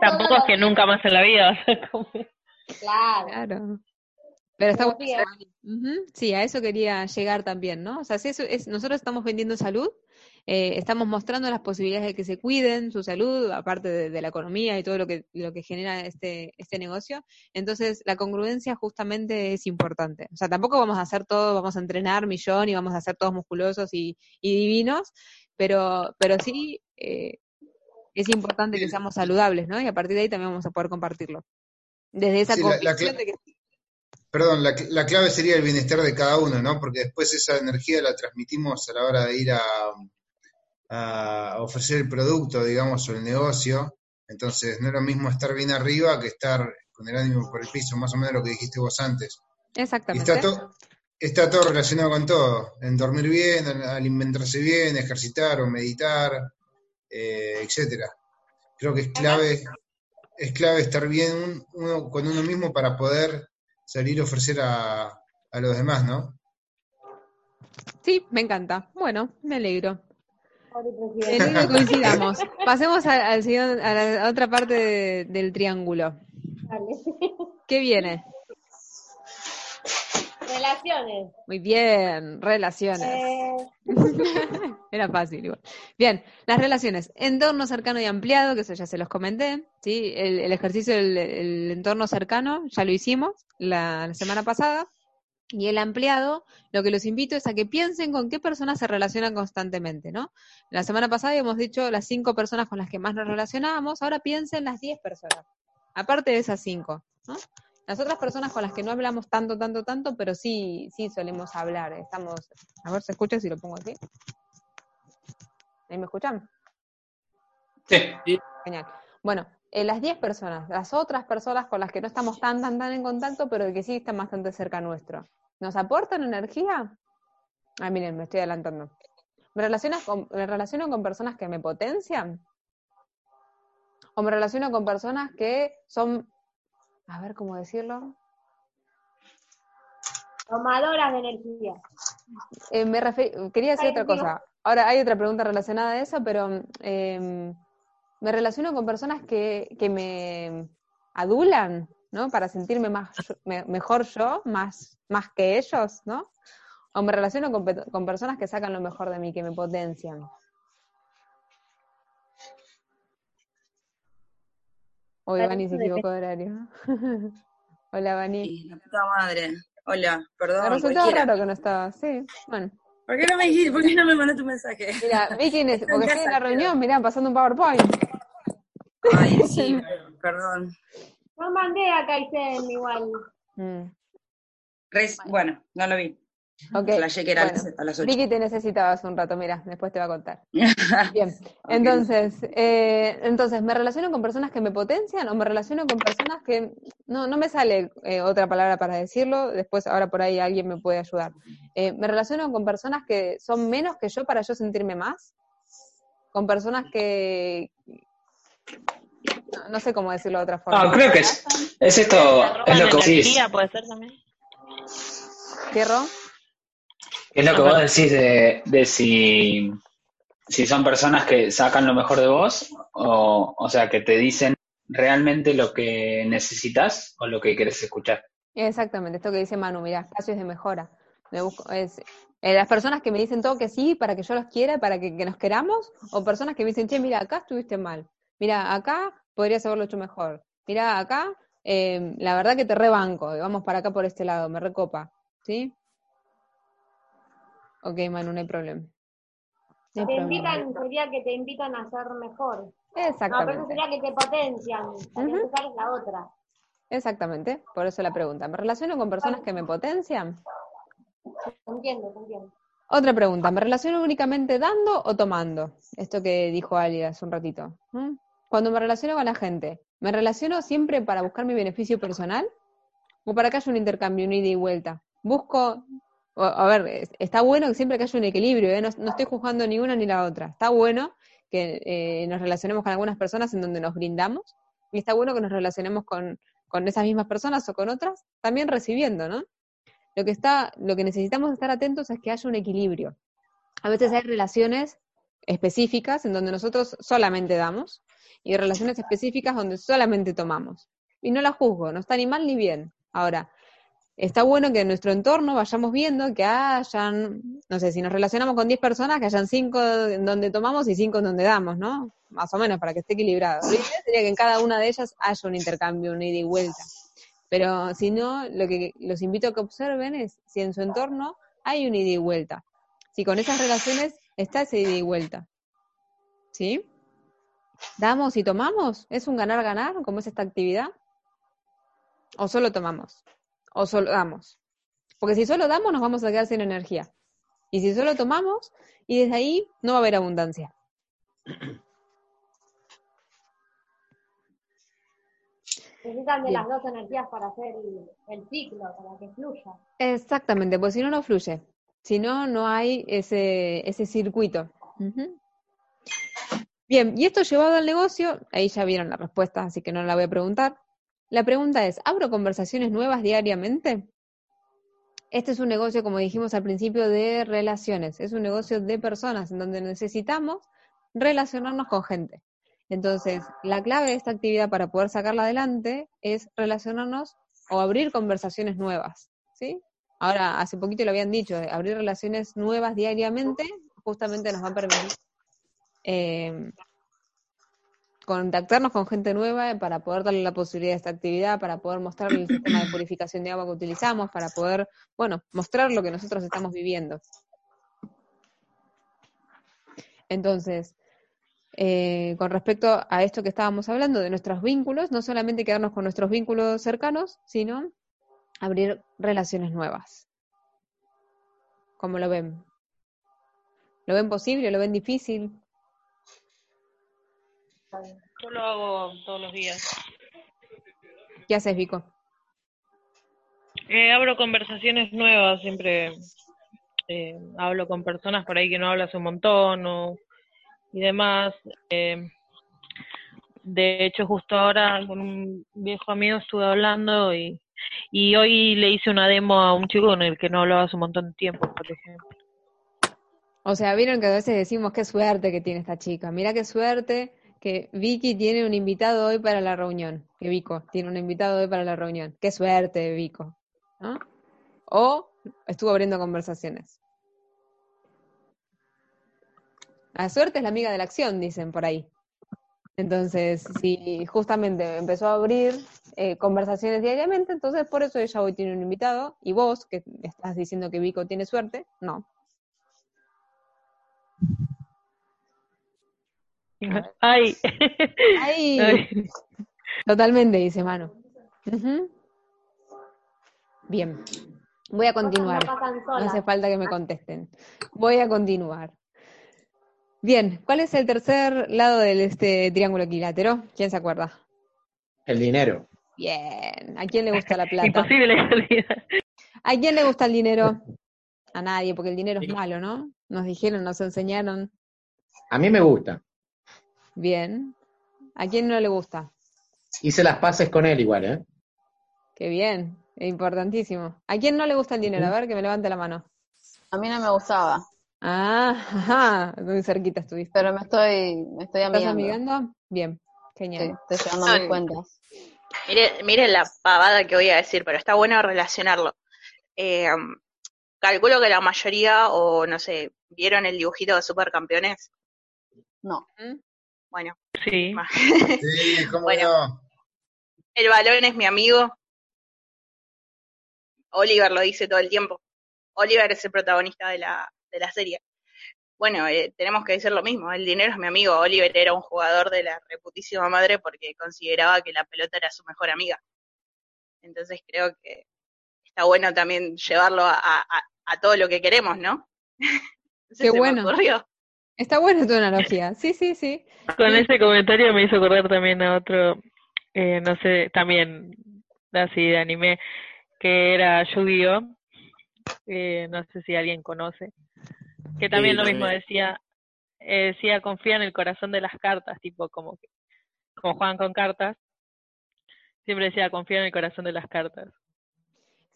Tampoco es que nunca más en la vida vas a comer. Claro. Claro. Pero está bueno. Sí, a eso quería llegar también, ¿no? O sea, si eso es, nosotros estamos vendiendo salud, eh, estamos mostrando las posibilidades de que se cuiden su salud, aparte de, la economía y todo lo que, lo que genera este, este negocio. Entonces, la congruencia justamente es importante. O sea, tampoco vamos a hacer todo, vamos a entrenar millón y vamos a hacer todos musculosos y, divinos, pero, pero sí eh, es importante que seamos saludables, ¿no? Y a partir de ahí también vamos a poder compartirlo. Desde esa convicción de que perdón, la, la, clave sería el bienestar de cada uno, ¿no? Porque después esa energía la transmitimos a la hora de ir a, ofrecer el producto, digamos, o el negocio. Entonces, no es lo mismo estar bien arriba que estar con el ánimo por el piso, más o menos lo que dijiste vos antes. Exactamente. está, todo relacionado con todo, en dormir bien, alimentarse bien, ejercitar o meditar, eh, etcétera. Creo que es clave, es clave estar bien uno, con uno mismo para poder salir a ofrecer a, a los demás, ¿no? Sí, me encanta. Bueno, me alegro. Me coincidamos. Pasemos a, a, la otra parte del triángulo. ¿Qué viene? Relaciones. Muy bien, relaciones. Eh. Era fácil igual. Bien, las relaciones. Entorno cercano y ampliado, que eso ya se los comenté. ¿sí? El, ejercicio del entorno cercano ya lo hicimos la, semana pasada. Y el ampliado, lo que los invito es a que piensen con qué personas se relacionan constantemente, ¿no? La semana pasada habíamos dicho las cinco personas con las que más nos relacionábamos, ahora piensen las diez personas, aparte de esas cinco, ¿no? Las otras personas con las que no hablamos tanto, tanto, tanto, pero sí, sí solemos hablar. Estamos, a ver, ¿se escucha si lo pongo así? ¿Ahí me escuchan? Sí. Genial. Bueno, eh, las 10 personas, las otras personas con las que no estamos tan, tan, tan en contacto, pero que sí están bastante cerca nuestro. ¿Nos aportan energía? Ah, miren, me estoy adelantando. ¿Me, relacionas con, ¿Me relaciono con personas que me potencian? ¿O me relaciono con personas que son a ver cómo decirlo. Tomadoras de energía. Eh, me quería decir otra cosa. Ahora hay otra pregunta relacionada a eso, pero em, me relaciono con personas que, que, me adulan, ¿no? Para sentirme más mejor yo, más, más que ellos, ¿no? O me relaciono con, con personas que sacan lo mejor de mí, que me potencian. Hoy Vani se equivocó de horario. Hola, Vani. la puta madre. Hola, perdón. Me resultaba raro que no estaba, sí, bueno. ¿Por qué no me dijiste? ¿Por qué no me mandaste tu mensaje? Mira, Vicky, porque estoy en la reunión, mirá, pasando un PowerPoint. Ay, sí, perdón. No mandé a Kaizen igual. Mm. bueno, no lo vi. Ok. que era a las 8. Vicky te necesitabas un rato, mira, después te va a contar. Bien, entonces, eh, entonces, ¿me relaciono con personas que me potencian o me relaciono con personas que, no, no me sale eh, otra palabra para decirlo, después ahora por ahí alguien me puede ayudar. Eh, ¿Me relaciono con personas que son menos que yo para yo sentirme más? ¿Con personas que... No, sé cómo decirlo de otra forma. No, creo que es, es esto, es lo que decís. puede ser también. ¿Cierro? Es lo que vos decís de, de si, si son personas que sacan lo mejor de vos, o, o sea, que te dicen realmente lo que necesitas o lo que quieres escuchar. Exactamente, esto que dice Manu, mira, espacios de mejora. Me busco, es, eh, las personas que me dicen todo que sí para que yo los quiera, para que, nos queramos, o personas que me dicen, che, mira, acá estuviste mal, mira, acá podrías haberlo hecho mejor, mira, acá eh, la verdad que te rebanco, vamos para acá por este lado, me recopa, ¿sí? Ok, Manu, no hay problema. te invitan, sería que te invitan a ser mejor. Exactamente. No, pero sería que te potencian. Uh es la otra. Exactamente, por eso la pregunta. ¿Me relaciono con personas que me potencian? Entiendo, entiendo. Otra pregunta, ¿me relaciono únicamente dando o tomando? Esto que dijo Ali hace un ratito. Cuando me relaciono con la gente, ¿me relaciono siempre para buscar mi beneficio personal? ¿O para que haya un intercambio, un ida y vuelta? ¿Busco a ver, está bueno que siempre que haya un equilibrio, ¿eh? no, estoy juzgando ni una ni la otra. Está bueno que eh, nos relacionemos con algunas personas en donde nos brindamos, y está bueno que nos relacionemos con, con esas mismas personas o con otras, también recibiendo, ¿no? Lo que, está, lo que necesitamos estar atentos es que haya un equilibrio. A veces hay relaciones específicas en donde nosotros solamente damos y relaciones específicas donde solamente tomamos. Y no la juzgo, no está ni mal ni bien. Ahora, está bueno que en nuestro entorno vayamos viendo que hayan, no sé, si nos relacionamos con 10 personas, que hayan 5 en donde tomamos y 5 en donde damos, ¿no? Más o menos, para que esté equilibrado. Lo ideal sería que en cada una de ellas haya un intercambio, una ida y vuelta. Pero si no, lo que los invito a que observen es si en su entorno hay un ida y vuelta. Si con esas relaciones está ese ida y vuelta. ¿Sí? ¿Damos y tomamos? ¿Es un ganar-ganar como es esta actividad? ¿O solo tomamos? O solo damos. Porque si solo damos nos vamos a quedar sin energía. Y si solo tomamos, y desde ahí no va a haber abundancia. Necesitan de las dos energías para hacer el, ciclo, para que fluya. Exactamente, porque si no, no fluye. Si no, no hay ese, ese circuito. Bien, y esto llevado al negocio, ahí ya vieron la respuesta, así que no la voy a preguntar. La pregunta es, ¿abro conversaciones nuevas diariamente? Este es un negocio, como dijimos al principio, de relaciones. Es un negocio de personas en donde necesitamos relacionarnos con gente. Entonces, la clave de esta actividad para poder sacarla adelante es relacionarnos o abrir conversaciones nuevas. ¿sí? Ahora, hace poquito lo habían dicho, abrir relaciones nuevas diariamente justamente nos va a permitir eh, contactarnos con gente nueva para poder darle la posibilidad de esta actividad, para poder mostrar el sistema de purificación de agua que utilizamos, para poder, bueno, mostrar lo que nosotros estamos viviendo. Entonces, eh, con respecto a esto que estábamos hablando de nuestros vínculos, no solamente quedarnos con nuestros vínculos cercanos, sino abrir relaciones nuevas. ¿Cómo lo ven? ¿Lo ven posible? ¿Lo ven difícil? Yo lo hago todos los días. ¿Qué haces, Vico? Eh, abro conversaciones nuevas, siempre eh, hablo con personas por ahí que no hablas un montón o, y demás. Eh, de hecho, justo ahora con un viejo amigo estuve hablando y, y hoy le hice una demo a un chico con el que no hablaba hace un montón de tiempo, por ejemplo. O sea, vieron que a veces decimos qué suerte que tiene esta chica. Mira qué suerte que Vicky tiene un invitado hoy para la reunión, que Vico tiene un invitado hoy para la reunión. Qué suerte, Vico. O estuvo abriendo conversaciones. La suerte es la amiga de la acción, dicen por ahí. Entonces, si justamente empezó a abrir eh, conversaciones diariamente, entonces por eso ella hoy tiene un invitado, y vos, que estás diciendo que Vico tiene suerte, no. Ay. Ay. Totalmente, dice Manu. Bien. Voy a continuar. No hace falta que me contesten. Voy a continuar. Bien, ¿cuál es el tercer lado de este triángulo equilátero? ¿Quién se acuerda? El dinero. Bien. ¿A quién le gusta la plata? Imposible. ¿A quién le gusta el dinero? A nadie, porque el dinero es malo, ¿no? Nos dijeron, nos enseñaron. A mí me gusta. Bien. ¿A quién no le gusta? Hice las paces con él igual, ¿eh? Qué bien, es importantísimo. ¿A quién no le gusta el dinero? A ver, que me levante la mano. A mí no me gustaba. Ah, ajá, muy cerquita estuviste. Pero me estoy, me estoy amigando. ¿Estás amigando? Bien, genial. Sí, estoy llevando mis cuentas. Mire, mire la pavada que voy a decir, pero está bueno relacionarlo. Eh, calculo que la mayoría, o no sé, ¿vieron el dibujito de Supercampeones? No. Bueno. Sí. Sí, cómo no. El balón es mi amigo. Oliver lo dice todo el tiempo. Oliver es el protagonista de la, de la serie. Bueno, eh, tenemos que decir lo mismo. El dinero es mi amigo. Oliver era un jugador de la reputísima madre porque consideraba que la pelota era su mejor amiga. Entonces creo que está bueno también llevarlo a, a, todo lo que queremos, ¿no? Qué bueno. Está buena tu analogía. Sí, sí, sí. Con ese comentario me hizo acordar también a otro, eh, no sé, también así de anime, que era Yu-Gi-Oh! Eh, no sé si alguien conoce, que también lo mismo decía, eh, decía confía en el corazón de las cartas, tipo como que, como juegan con cartas, siempre decía confía en el corazón de las cartas.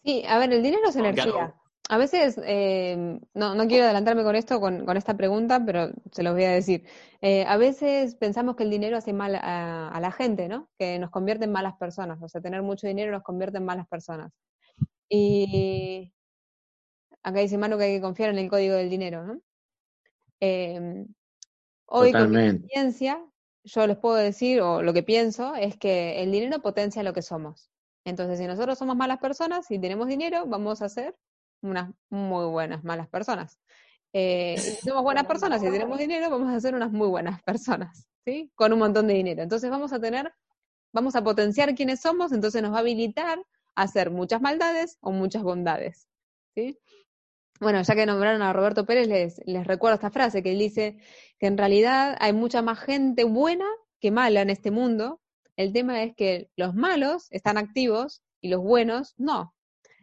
Sí, a ver, el dinero es energía. A veces, eh, no, no quiero adelantarme con esto, con, con, esta pregunta, pero se los voy a decir. Eh, a veces pensamos que el dinero hace mal a, a, la gente, ¿no? Que nos convierte en malas personas. O sea, tener mucho dinero nos convierte en malas personas. Y acá dice Manu que hay que confiar en el código del dinero, ¿no? Eh, hoy con mi experiencia, yo les puedo decir, o lo que pienso, es que el dinero potencia lo que somos. Entonces, si nosotros somos malas personas y tenemos dinero, vamos a ser unas muy buenas malas personas. Eh, si somos buenas personas y tenemos dinero, vamos a ser unas muy buenas personas, ¿sí? Con un montón de dinero. Entonces vamos a tener, vamos a potenciar quiénes somos, entonces nos va a habilitar a hacer muchas maldades o muchas bondades, ¿sí? Bueno, ya que nombraron a Roberto Pérez, les, les recuerdo esta frase que él dice que en realidad hay mucha más gente buena que mala en este mundo. El tema es que los malos están activos y los buenos no.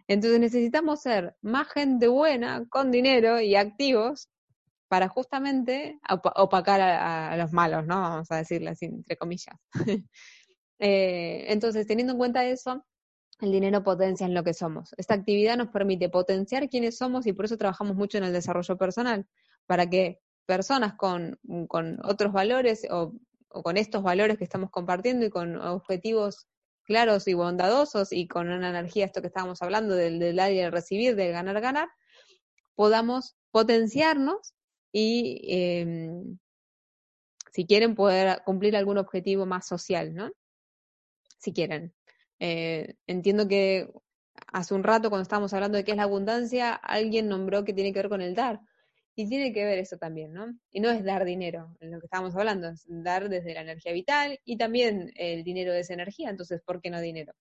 Entonces necesitamos ser más gente buena, con dinero y activos para justamente opacar a, los malos, ¿no? Vamos a decirle así, entre comillas. eh, entonces, teniendo en cuenta eso, el dinero potencia en lo que somos. Esta actividad nos permite potenciar quiénes somos y por eso trabajamos mucho en el desarrollo personal, para que personas con, con otros valores o, o con estos valores que estamos compartiendo y con objetivos claros y bondadosos y con una energía, esto que estábamos hablando, del, del y el recibir, del ganar, ganar, podamos potenciarnos y, eh, si quieren, poder cumplir algún objetivo más social, ¿no? Si quieren. Eh, entiendo que hace un rato, cuando estábamos hablando de qué es la abundancia, alguien nombró que tiene que ver con el dar. Y tiene que ver eso también, ¿no? Y no es dar dinero, en lo que estábamos hablando, es dar desde la energía vital y también el dinero de esa energía, entonces, ¿por qué no dinero?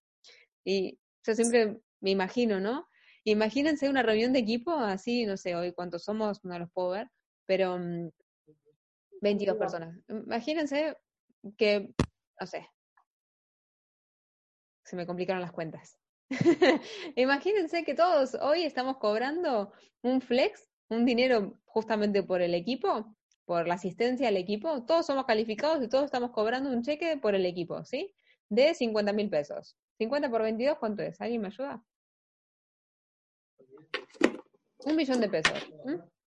Y yo siempre me imagino, ¿no? Imagínense una reunión de equipo, así, no sé, hoy cuántos somos, no los puedo ver, pero 22 mm, personas. Imagínense que, no sé, se me complicaron las cuentas. Imagínense que todos hoy estamos cobrando un flex un dinero justamente por el equipo, por la asistencia al equipo, todos somos calificados y todos estamos cobrando un cheque por el equipo, ¿sí? De 50 mil pesos. 50 por 22, ¿cuánto es? ¿Alguien me ayuda? Un millón de pesos.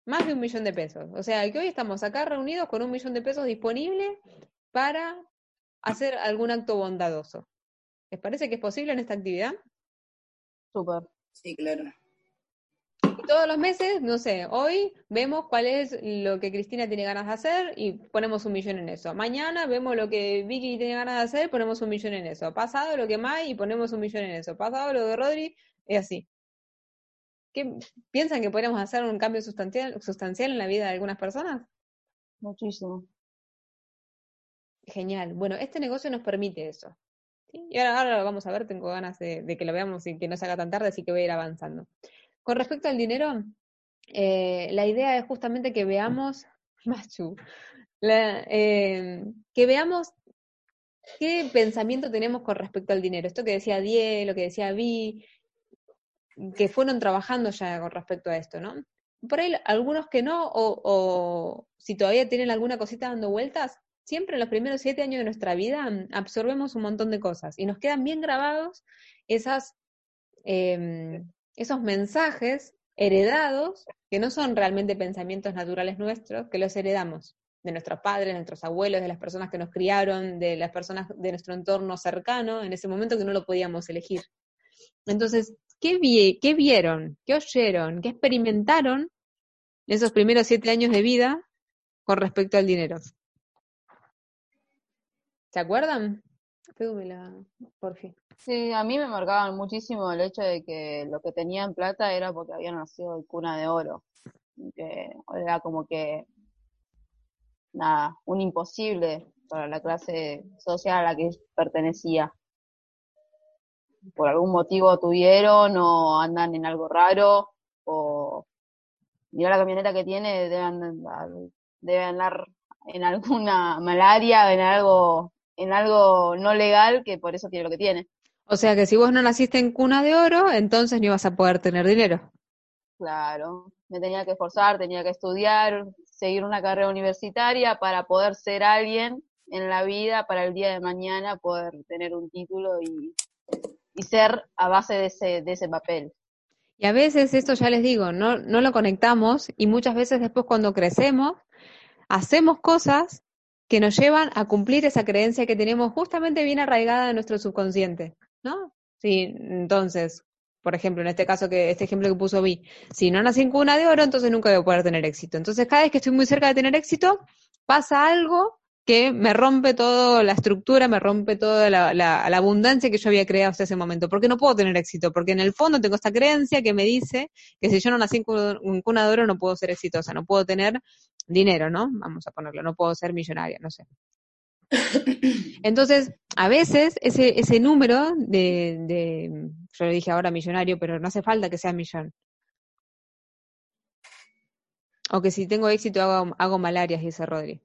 Más de un millón de pesos. O sea, que hoy estamos acá reunidos con un millón de pesos disponible para hacer algún acto bondadoso. ¿Les parece que es posible en esta actividad? Súper. Sí, claro. Y todos los meses, no sé, hoy vemos cuál es lo que Cristina tiene ganas de hacer y ponemos un millón en eso. Mañana vemos lo que Vicky tiene ganas de hacer, ponemos un millón en eso. Pasado lo que Mai y ponemos un millón en eso. Pasado lo de Rodri, es así. ¿Qué, ¿Piensan que podríamos hacer un cambio sustancial, sustancial en la vida de algunas personas? Muchísimo. Genial. Bueno, este negocio nos permite eso. Y ahora, lo vamos a ver, tengo ganas de, que lo veamos y que no se haga tan tarde, así que voy a ir avanzando. Con respecto al dinero, eh, la idea es justamente que veamos, Machu, eh, que veamos qué pensamiento tenemos con respecto al dinero. Esto que decía Die, lo que decía Vi, que fueron trabajando ya con respecto a esto, ¿no? Por ahí algunos que no, o, si todavía tienen alguna cosita dando vueltas, siempre en los primeros siete años de nuestra vida absorbemos un montón de cosas y nos quedan bien grabados esas, em, esos mensajes heredados que no son realmente pensamientos naturales nuestros, que los heredamos de nuestros padres, de nuestros abuelos, de las personas que nos criaron, de las personas de nuestro entorno cercano, en ese momento que no lo podíamos elegir. Entonces, ¿qué, qué vieron? ¿Qué oyeron? ¿Qué experimentaron en esos primeros siete años de vida con respecto al dinero? ¿Se acuerdan? Por fin. Sí, a mí me marcaban muchísimo el hecho de que lo que tenían plata era porque habían nacido en cuna de oro. Que era como que, nada, un imposible para la clase social a la que pertenecía. Por algún motivo tuvieron o andan en algo raro o mira la camioneta que tiene, deben, deben andar en alguna malaria, en algo en algo no legal que por eso tiene lo que tiene. O sea que si vos no naciste en cuna de oro, entonces no ibas a poder tener dinero. Claro, me tenía que esforzar, tenía que estudiar, seguir una carrera universitaria para poder ser alguien en la vida, para el día de mañana poder tener un título y, y ser a base de ese, de ese papel. Y a veces esto ya les digo, no, no lo conectamos y muchas veces después cuando crecemos hacemos cosas que nos llevan a cumplir esa creencia que tenemos justamente bien arraigada en nuestro subconsciente, ¿no? Sí, entonces, por ejemplo, en este caso que este ejemplo que puso Vi, si no nací en cuna de oro, entonces nunca voy a poder tener éxito. Entonces, cada vez que estoy muy cerca de tener éxito, pasa algo que me rompe toda la estructura, me rompe toda la, la, abundancia que yo había creado hasta ese momento. Porque no puedo tener éxito, porque en el fondo tengo esta creencia que me dice que si yo no nací en cuna de no puedo ser exitosa, no puedo tener dinero, ¿no? Vamos a ponerlo, no puedo ser millonaria, no sé. Entonces, a veces ese, ese número de, de, yo le dije ahora millonario, pero no hace falta que sea millón. O que si tengo éxito hago, hago malarias, dice Rodri.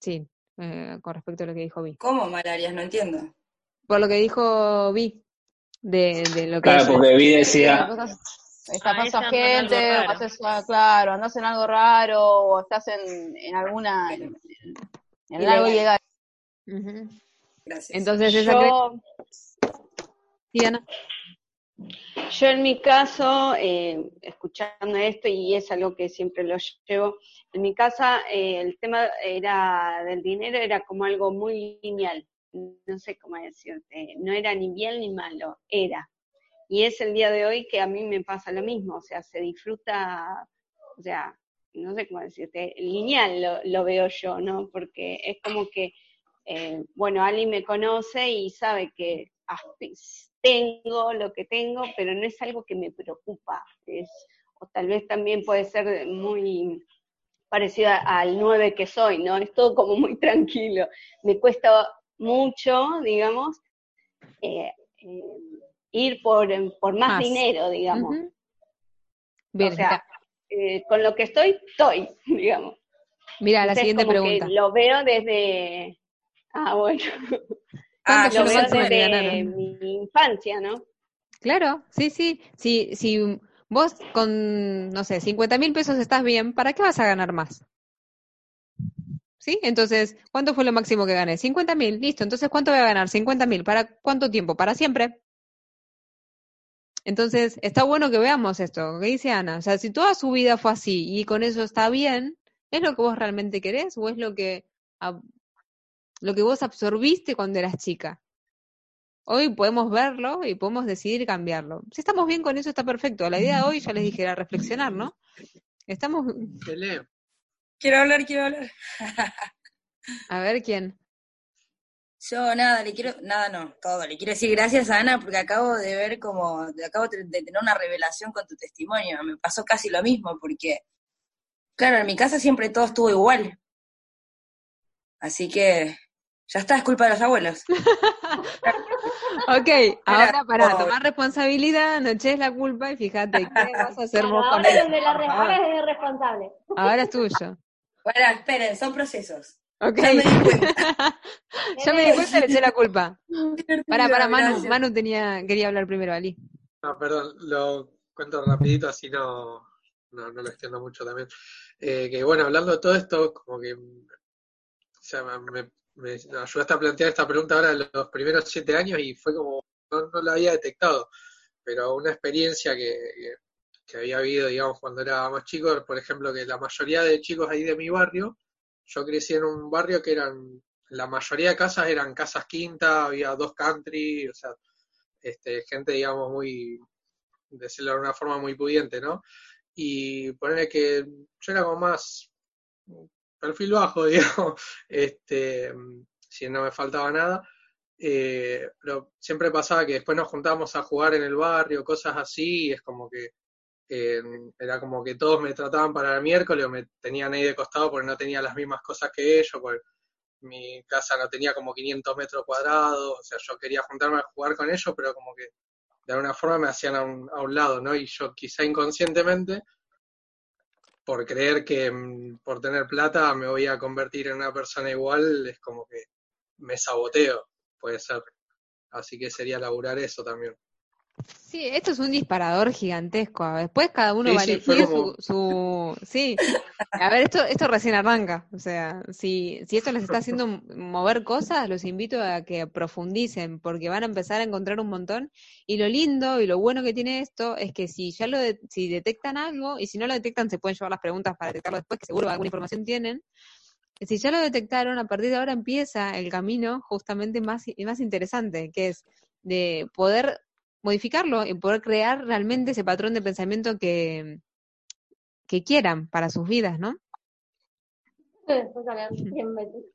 Sí, eh, con respecto a lo que dijo Vi. ¿Cómo malarias? No entiendo. Por lo que dijo Vi, de, de lo que... Claro, porque Vi decía... Estás ah, gente, o haces, claro, andas en algo raro, o estás en, en alguna, en, algo ilegal. Gracias. Entonces, esa yo, Diana. Yo en mi caso, eh, escuchando esto, y es algo que siempre lo llevo, en mi casa eh, el tema era del dinero era como algo muy lineal, no sé cómo decirte, no era ni bien ni malo, era. Y es el día de hoy que a mí me pasa lo mismo, o sea, se disfruta, o sea, no sé cómo decirte, lineal lo, veo yo, ¿no? Porque es como que, eh, bueno, Ali me conoce y sabe que tengo lo que tengo, pero no es algo que me preocupa. Es, o tal vez también puede ser muy parecido al 9 que soy, ¿no? Es todo como muy tranquilo. Me cuesta mucho, digamos, eh, eh, ir por, por más, dinero, digamos. o sea, eh, con lo que estoy, estoy, digamos. Mira, la siguiente pregunta. lo veo desde. Ah, bueno. Ah, lo veo desde mi infancia, ¿no? Claro, sí, sí. Si, si vos con, no sé, 50 mil pesos estás bien, ¿para qué vas a ganar más? ¿Sí? Entonces, ¿cuánto fue lo máximo que gané? 50 mil, listo. Entonces, ¿cuánto voy a ganar? 50 mil. ¿Para cuánto tiempo? Para siempre. Entonces, está bueno que veamos esto, ¿qué dice Ana? O sea, si toda su vida fue así y con eso está bien, ¿es lo que vos realmente querés o es lo que, lo que vos absorbiste cuando eras chica? Hoy podemos verlo y podemos decidir cambiarlo. Si estamos bien con eso, está perfecto. La idea de hoy, ya les dije, era reflexionar, ¿no? Estamos... Quiero hablar, quiero hablar. A ver, ¿quién? Yo nada, le quiero, nada no, todo, le quiero decir gracias a Ana porque acabo de ver como, acabo de tener una revelación con tu testimonio, me pasó casi lo mismo porque, claro, en mi casa siempre todo estuvo igual. Así que ya está, es culpa de los abuelos. ok, ahora para tomar responsabilidad, no eches la culpa y fíjate qué vas a hacer vos con eso. Ahora es responsable. Ahora es tuyo. Bueno, esperen, son procesos. Ok. Ya me di cuenta. ya me di cuenta y le eché la culpa. Para, para, Manu, Manu tenía, quería hablar primero, Ali. No, perdón, lo cuento rapidito, así no, no, no lo extiendo mucho también. Eh, que bueno, hablando de todo esto, como que o sea, me, me, ayudaste a plantear esta pregunta ahora en los primeros siete años y fue como, no, no la había detectado, pero una experiencia que, que, había habido, digamos, cuando éramos chicos, por ejemplo, que la mayoría de chicos ahí de mi barrio, yo crecí en un barrio que eran, la mayoría de casas eran casas quinta, había dos country, o sea, este, gente, digamos, muy, decirlo de una forma muy pudiente, ¿no? Y ponerle que yo era como más perfil bajo, digamos, este, si no me faltaba nada, eh, pero siempre pasaba que después nos juntábamos a jugar en el barrio, cosas así, y es como que era como que todos me trataban para el miércoles o me tenían ahí de costado porque no tenía las mismas cosas que ellos, porque mi casa no tenía como 500 metros cuadrados, o sea, yo quería juntarme a jugar con ellos, pero como que de alguna forma me hacían a un, a un lado, ¿no? Y yo quizá inconscientemente, por creer que mm, por tener plata me voy a convertir en una persona igual, es como que me saboteo, puede ser. Así que sería laburar eso también. Sí, esto es un disparador gigantesco. Después cada uno va a elegir su, Sí, a ver, esto, esto recién arranca. O sea, si, si esto les está haciendo mover cosas, los invito a que profundicen, porque van a empezar a encontrar un montón. Y lo lindo y lo bueno que tiene esto es que si ya lo si detectan algo, y si no lo detectan, se pueden llevar las preguntas para detectarlo después, que seguro alguna información tienen. Si ya lo detectaron, a partir de ahora empieza el camino justamente más, más interesante, que es de poder modificarlo y poder crear realmente ese patrón de pensamiento que, que quieran para sus vidas, ¿no?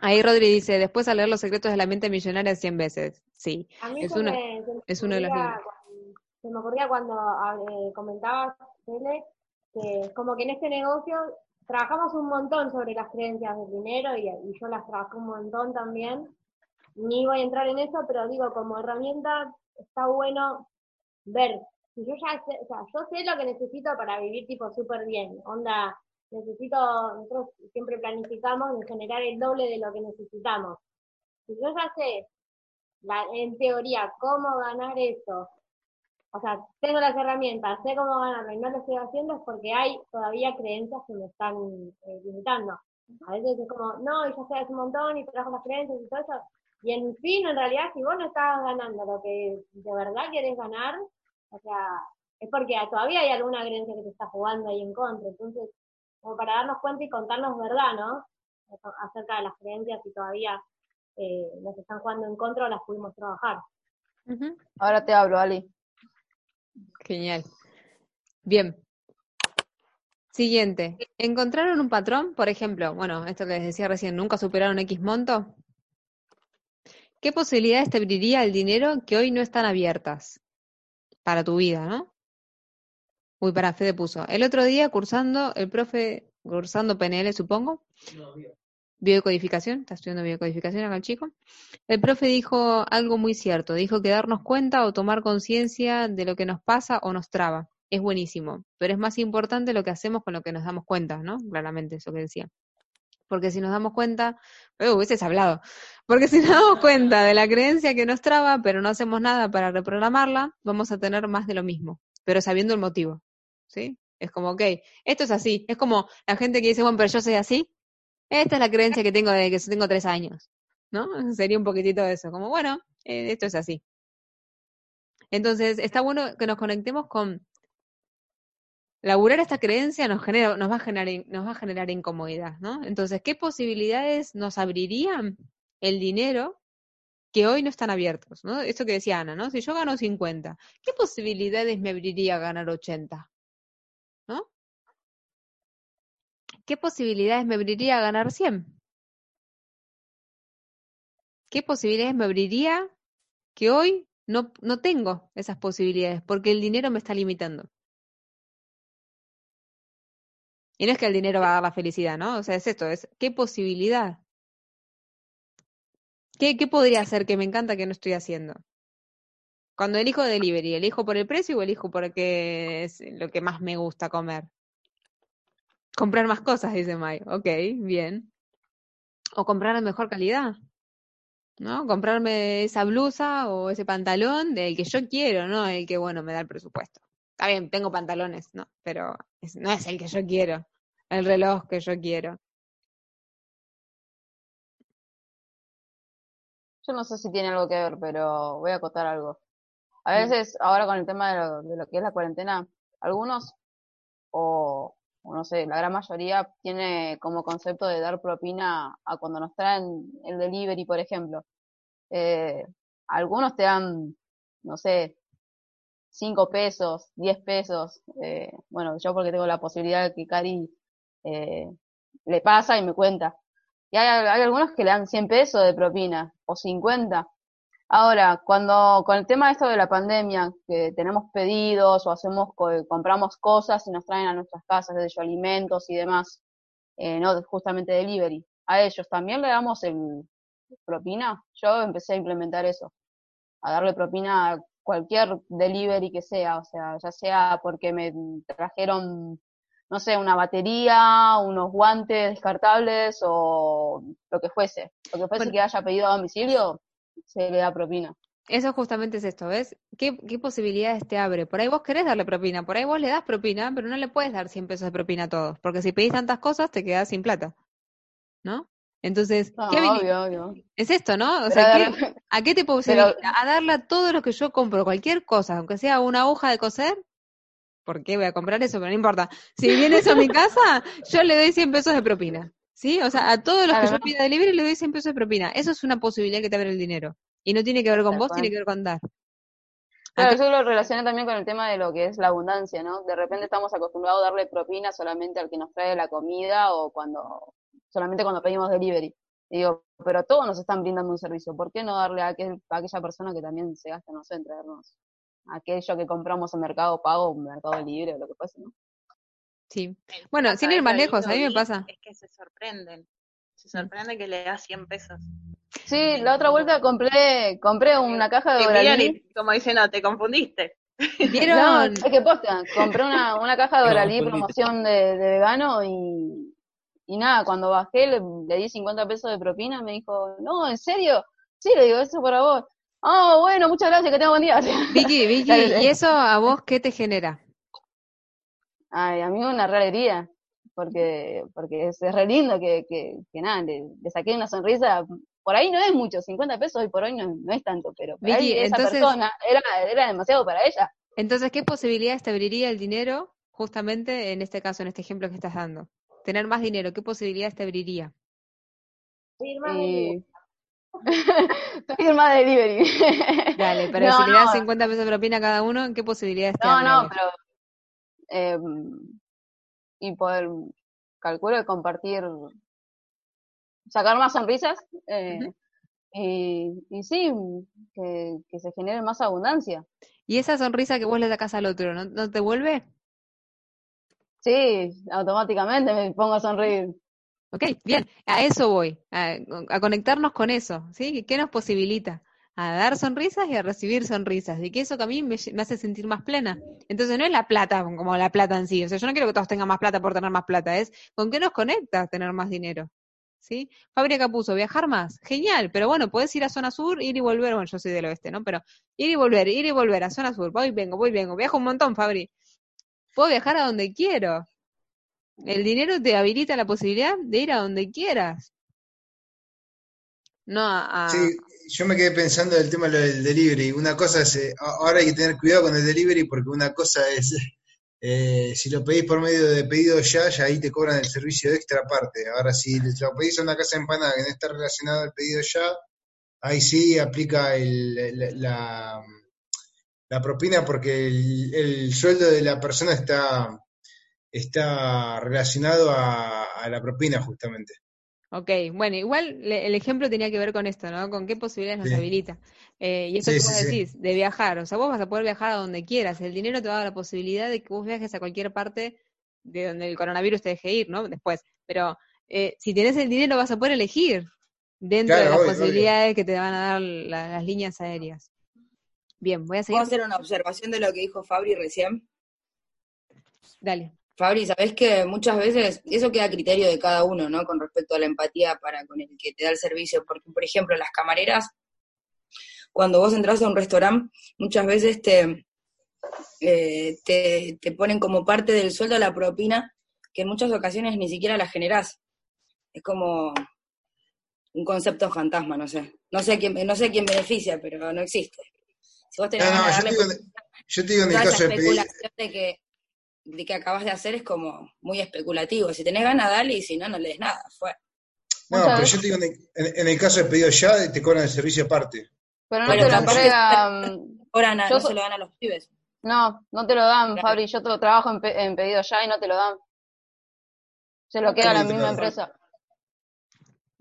Ahí Rodri dice, después a leer los secretos de la mente millonaria 100 veces. Sí, es, uno, es uno de los libros. Se me ocurría cuando eh, comentabas, que como que en este negocio trabajamos un montón sobre las creencias del dinero y, y yo las trabajo un montón también. Ni voy a entrar en eso, pero digo, como herramienta está bueno ver. Si yo ya sé, o sea, yo sé lo que necesito para vivir tipo súper bien. Onda, necesito, nosotros siempre planificamos de generar el doble de lo que necesitamos. Si yo ya sé, la, en teoría, cómo ganar eso, o sea, tengo las herramientas, sé cómo ganarlo y no lo estoy haciendo es porque hay todavía creencias que me están eh, limitando. A veces es como, no, y ya sé hace un montón y trabajo las creencias y todo eso, y en fin, en realidad, si vos no estabas ganando lo que de verdad querés ganar, o sea, es porque todavía hay alguna creencia que te está jugando ahí en contra. Entonces, como para darnos cuenta y contarnos verdad, ¿no? Acerca de las creencias si todavía eh, nos están jugando en contra o las pudimos trabajar. Ahora te hablo, Ali. Genial. Bien. Siguiente. ¿Encontraron un patrón? Por ejemplo, bueno, esto que les decía recién, ¿nunca superaron X monto? ¿Qué posibilidades te abriría el dinero que hoy no están abiertas para tu vida, no? Uy, para Fede puso. El otro día cursando, el profe, cursando PNL, supongo. Biocodificación, está estudiando biocodificación acá el chico. El profe dijo algo muy cierto. Dijo que darnos cuenta o tomar conciencia de lo que nos pasa o nos traba. Es buenísimo. Pero es más importante lo que hacemos con lo que nos damos cuenta, ¿no? Claramente, eso que decía porque si nos damos cuenta, eh, hubieses hablado, porque si nos damos cuenta de la creencia que nos traba, pero no hacemos nada para reprogramarla, vamos a tener más de lo mismo, pero sabiendo el motivo, ¿sí? Es como, ok, esto es así, es como la gente que dice, bueno, pero yo soy así, esta es la creencia que tengo desde que tengo tres años, ¿no? Sería un poquitito de eso, como, bueno, eh, esto es así. Entonces, está bueno que nos conectemos con laburar esta creencia nos genera, nos va a generar, nos va a generar incomodidad, ¿no? Entonces, ¿qué posibilidades nos abrirían el dinero que hoy no están abiertos, ¿no? Esto que decía Ana, ¿no? Si yo gano 50, ¿qué posibilidades me abriría ganar 80? ¿No? ¿Qué posibilidades me abriría ganar 100? ¿Qué posibilidades me abriría que hoy no, no tengo esas posibilidades porque el dinero me está limitando? Y no es que el dinero va a dar la felicidad, ¿no? O sea, es esto, es qué posibilidad. ¿Qué, qué podría hacer que me encanta que no estoy haciendo? Cuando elijo delivery, ¿elijo por el precio o elijo porque es lo que más me gusta comer? Comprar más cosas, dice May. Ok, bien. O comprar de mejor calidad. ¿No? Comprarme esa blusa o ese pantalón del que yo quiero, ¿no? El que, bueno, me da el presupuesto. Está bien, tengo pantalones, ¿no? Pero no es el que yo quiero, el reloj que yo quiero. Yo no sé si tiene algo que ver, pero voy a acotar algo. A veces, ahora con el tema de lo, de lo que es la cuarentena, algunos, o, no sé, la gran mayoría tiene como concepto de dar propina a cuando nos traen el delivery, por ejemplo. Eh, algunos te dan, no sé, 5 pesos, 10 pesos. Eh, bueno, yo porque tengo la posibilidad de que Cari eh, le pasa y me cuenta. Y hay, algunos que le dan 100 pesos de propina o 50. Ahora, cuando con el tema de esto de la pandemia, que tenemos pedidos o hacemos, compramos cosas y nos traen a nuestras casas, de ellos alimentos y demás, eh, no justamente delivery, a ellos también le damos el propina. Yo empecé a implementar eso, a darle propina cualquier delivery que sea, o sea, ya sea porque me trajeron, no sé, una batería, unos guantes descartables o lo que fuese, lo que fuese que haya pedido a domicilio, se le da propina. Eso justamente es esto, ¿ves? ¿Qué, ¿Qué posibilidades te abre? Por ahí vos querés darle propina, por ahí vos le das propina, pero no le puedes dar 100 pesos de propina a todos, porque si pedís tantas cosas te quedás sin plata, ¿no? Entonces, ¿qué es esto, ¿no? O sea, ¿a qué te puedo A darle a todo lo que yo compro, cualquier cosa, aunque sea una hoja de coser. ¿Por qué voy a comprar eso? Pero no importa. Si viene eso a mi casa, yo le doy 100 pesos de propina. ¿Sí? O sea, a todos los que yo pida de libre le doy 100 pesos de propina. Eso es una posibilidad que te abre el dinero. Y no tiene que ver con vos, tiene que ver con dar. Claro, eso lo relaciona también con el tema de lo que es la abundancia, ¿no? De repente estamos acostumbrados a darle propina solamente al que nos trae la comida o cuando solamente cuando pedimos delivery. Y digo, pero todos nos están brindando un servicio, ¿por qué no darle a, aquel, aquella persona que también se gasta, no sé, en traernos aquello que compramos en Mercado Pago, en Mercado Libre o lo que fuese, ¿no? Sí. Bueno, sin ir más lejos, a mí me pasa. Es que se sorprenden. Se sorprende que le da 100 pesos. Sí, la otra vuelta compré compré una caja de Doralí. Como dicen, no, te confundiste. ¿Vieron? No, es que posta, compré una, una caja de Doralí, promoción de, de vegano y y nada, cuando bajé le, di 50 pesos de propina, me dijo, no, ¿en serio? Sí, le digo, eso para vos. Ah, bueno, muchas gracias, que tenga buen día. Vicky, Vicky, ¿y eso a vos qué te genera? Ay, a mí una realidad porque porque es, re lindo que, que, que nada, le, saqué una sonrisa. Por ahí no es mucho, 50 pesos hoy por hoy no, no es tanto, pero Vicky, esa persona era, era demasiado para ella. Entonces, ¿qué posibilidades te abriría el dinero justamente en este caso, en este ejemplo que estás dando? tener más dinero, ¿qué posibilidades te abriría? Pedir delivery. Pedir más delivery. Dale, pero si le das 50 pesos de propina a cada uno, ¿qué posibilidades te No, no, pero... Eh, y poder, calculo, de compartir, sacar más sonrisas. Eh, y, y, sí, que, que, se genere más abundancia. ¿Y esa sonrisa que vos le sacás al otro, no, no te vuelve? Sí, automáticamente me pongo a sonreír. Ok, bien, a eso voy, a, conectarnos con eso, ¿sí? ¿Qué nos posibilita? A dar sonrisas y a recibir sonrisas, y que eso que a mí me, hace sentir más plena. Entonces no es la plata como la plata en sí, o sea, yo no quiero que todos tengan más plata por tener más plata, es con qué nos conecta tener más dinero. ¿Sí? Fábrica puso viajar más, genial, pero bueno, puedes ir a zona sur, ir y volver, bueno, yo soy del oeste, ¿no? Pero ir y volver, ir y volver a zona sur, voy, vengo, voy, vengo, viajo un montón, Fabri puedo viajar a donde quiero. El dinero te habilita la posibilidad de ir a donde quieras. No a... Sí, yo me quedé pensando del tema del delivery. Una cosa es, eh, ahora hay que tener cuidado con el delivery porque una cosa es, eh, si lo pedís por medio de pedido ya, ya ahí te cobran el servicio extra aparte. Ahora, si lo pedís a una casa empanada que no está relacionada al pedido ya, ahí sí aplica la, la, propina porque el, sueldo de la persona está, está relacionado a, la propina justamente. Ok, bueno, igual el ejemplo tenía que ver con esto, ¿no? Con qué posibilidades nos habilita. Eh, y eso que vos decís, de viajar, o sea, vos vas a poder viajar a donde quieras, el dinero te va a dar la posibilidad de que vos viajes a cualquier parte de donde el coronavirus te deje ir, ¿no? Después, pero eh, si tenés el dinero vas a poder elegir dentro de las posibilidades que te van a dar las líneas aéreas. Bien, voy a seguir. ¿Puedo hacer una observación de lo que dijo Fabri recién? Dale. Fabri, sabés que muchas veces eso queda a criterio de cada uno, ¿no? Con respecto a la empatía para con el que te da el servicio. Porque, por ejemplo, las camareras, cuando vos entras a un restaurante, muchas veces te, eh, te, te, ponen como parte del sueldo la propina, que en muchas ocasiones ni siquiera la generás. Es como un concepto fantasma, no sé. No sé quién, no sé quién beneficia, pero no existe. Si vos tenés no, yo, te digo, en el caso de pedir... de que, de que acabas de hacer es como muy especulativo. Si tenés ganas, dale, y si no, no le des nada. Fue. No, pero yo te digo, en, el caso de pedido ya, te cobran el servicio aparte. Pero no te lo entregan... Ahora no, se lo dan a los pibes. No, no te lo dan, Fabri. Yo te trabajo en, en, pedido ya y no te lo dan. Se lo queda la misma empresa.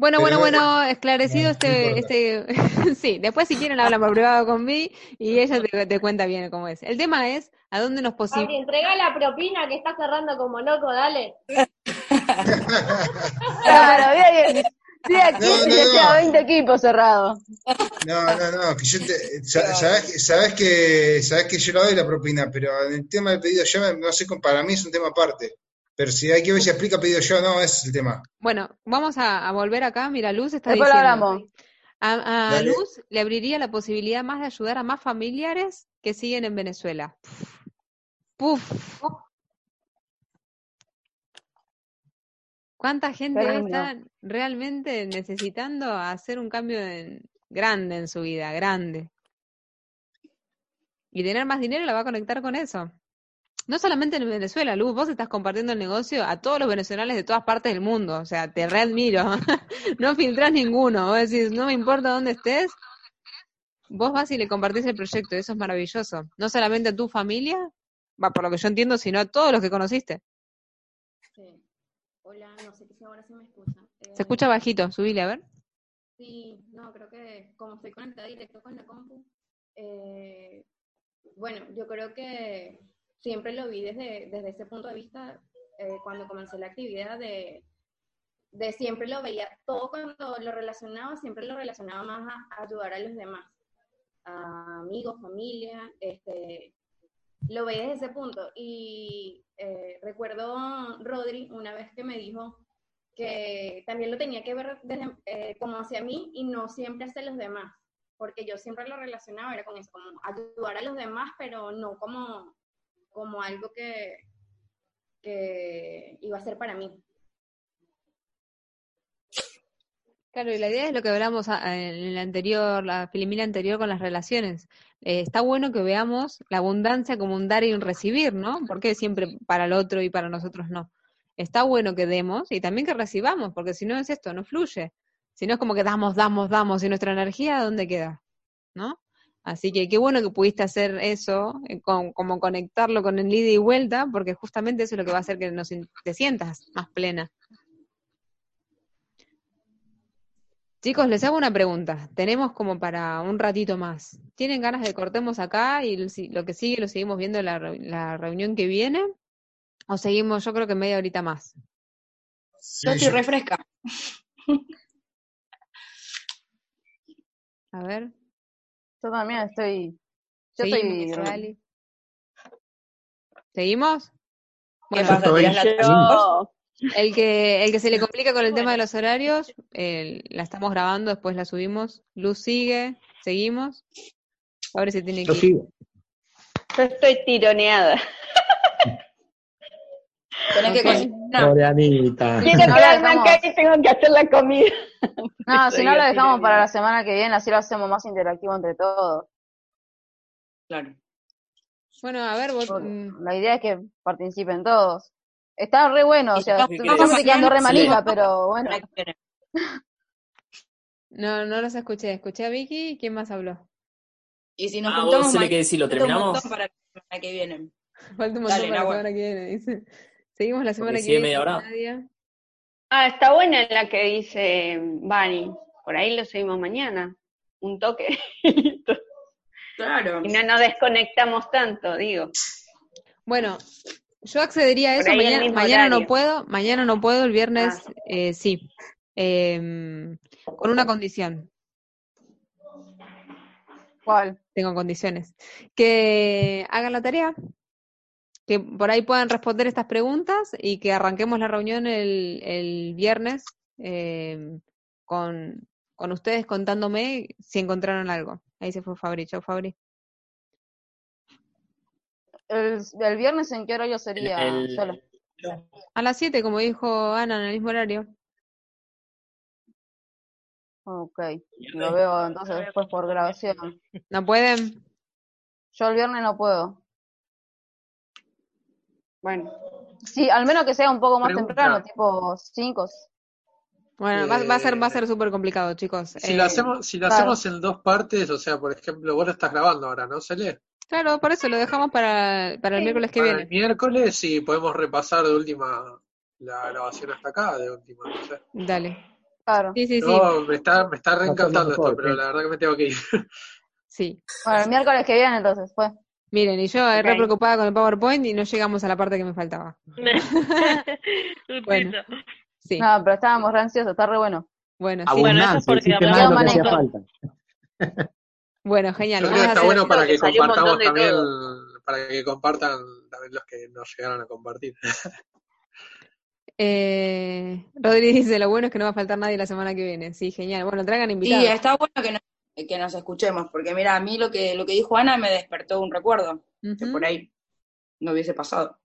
Bueno, bueno, bueno, esclarecido este, este, sí, después si quieren hablan por privado conmigo y ella te, cuenta bien cómo es. El tema es, ¿a dónde nos posible? entrega la propina que está cerrando como loco, dale. claro, bien, Sí, aquí no, 20 equipos cerrados. No, no, no, que yo te, sabes, sabes, que sabes que yo lo doy la propina, pero en el tema del pedido ya no sé, para mí es un tema aparte. Pero si hay que ver si aplica pedido yo no, ese es el tema. Bueno, vamos a, volver acá. Mira, Luz está diciendo. A, a Luz le abriría la posibilidad más de ayudar a más familiares que siguen en Venezuela. Puf. ¿Cuánta gente está realmente necesitando hacer un cambio grande en su vida, grande? Y tener más dinero la va a conectar con eso no solamente en Venezuela, Luz, vos estás compartiendo el negocio a todos los venezolanos de todas partes del mundo, o sea, te readmiro, no filtrás ninguno, vos decís, no me importa dónde estés, vos vas y le compartís el proyecto, eso es maravilloso, no solamente a tu familia, va por lo que yo entiendo, sino a todos los que conociste. Sí. Hola, no sé si ahora se me escucha. se escucha bajito, subile a ver. Sí, no, creo que como estoy conectada directo con la compu, eh, bueno, yo creo que siempre lo vi desde, desde ese punto de vista eh, cuando comencé la actividad de, de, siempre lo veía, todo cuando lo relacionaba, siempre lo relacionaba más a, ayudar a los demás, amigos, familia, este, lo veía desde ese punto. Y eh, recuerdo Rodri una vez que me dijo que también lo tenía que ver desde, eh, como hacia mí y no siempre hacia los demás, porque yo siempre lo relacionaba, era con eso, como ayudar a los demás, pero no como como algo que, que iba a ser para mí. Claro, y la idea es lo que hablamos en el anterior, la filimina anterior con las relaciones. Eh, está bueno que veamos la abundancia como un dar y un recibir, ¿no? Porque siempre para el otro y para nosotros no. Está bueno que demos y también que recibamos, porque si no es esto, no fluye. Si no es como que damos, damos, damos, y nuestra energía, ¿dónde queda? ¿No? Así que qué bueno que pudiste hacer eso, eh, como conectarlo con el ida y vuelta, porque justamente eso es lo que va a hacer que nos, te sientas más plena. Chicos, les hago una pregunta. Tenemos como para un ratito más. ¿Tienen ganas de cortemos acá y lo que sigue lo seguimos viendo en la, la reunión que viene? ¿O seguimos, yo creo que media horita más? yo estoy refresca. A ver. Yo también estoy. Yo estoy. ¿Seguimos? Bueno, el que, el que se le complica con el tema de los horarios, la estamos grabando, después la subimos. Luz sigue, seguimos. Ahora se tiene que ir. Yo estoy tironeada. Tenés que cocinar. Quedarme acá y tengo que hacer la comida. No, si no lo dejamos para la semana que viene, así lo hacemos más interactivo entre todos. Claro. Bueno, a ver, vos, mm. la idea es que participen todos. Está re bueno, o sea, estamos quedando re malita, pero bueno. No, no los escuché. Escuché a Vicky. ¿Quién más habló? Y si nos Ah, juntamos vos se le ma- que decir, ¿lo falta un terminamos? montón para la semana que viene. Falta un montón Dale, para la semana que viene, dice. Seguimos la semana que viene. media hora. Nadia. Ah, está buena la que dice Vani. Por ahí lo seguimos mañana. Un toque. Claro. y no nos desconectamos tanto, digo. Bueno, yo accedería a eso. Mañana, mañana no puedo. Mañana no puedo. El viernes Ah. eh, sí. Em, con una condición. ¿Cuál? Tengo condiciones. Que hagan la tarea. Que por ahí puedan responder estas preguntas y que arranquemos la reunión el, el viernes em, con, con ustedes contándome si encontraron algo. Ahí se fue Fabri. Chau, Fabri. El, el viernes en qué horario sería? El- Solo. A las 7, como dijo Ana, en el mismo horario. Ok, lo veo entonces después por grabación. ¿No pueden? Yo el viernes no puedo. Bueno, Sí, al menos que sea un poco más Pregunta. temprano, tipo 5. Bueno, va, va a ser, va a ser súper complicado, chicos. Si Eh, lo hacemos, si lo claro. hacemos en dos partes, o sea, por ejemplo, vos lo estás grabando ahora, ¿no, Cele? Claro, por eso lo dejamos para, para el Sí, miércoles que Para viene. el miércoles y podemos repasar de última la grabación hasta acá, de última, no sé. Dale. Claro. Sí, sí, sí. No, me está, me está reencantando mejor, esto, pero sí. la verdad que me tengo que ir. Sí. Bueno, el miércoles que viene entonces, pues. Miren, y yo eh, re preocupada con el PowerPoint y no llegamos a la parte que me faltaba. Bueno. Sí. No, pero estábamos re ansiosos, está re bueno. Bueno, sí. Bueno, eso es porque hablamos de falta. Bueno, genial. Yo creo Vamos que a está hacer- bueno para que compartamos también, todo. para que compartan también los que nos llegaron a compartir. Eh, Rodri dice, lo bueno es que no va a faltar nadie la semana que viene. Sí, genial. Bueno, traigan Sí, invitados. está bueno que nos, que nos escuchemos, porque mira, a mí lo que, lo que dijo Ana me despertó un recuerdo, que por ahí no hubiese pasado.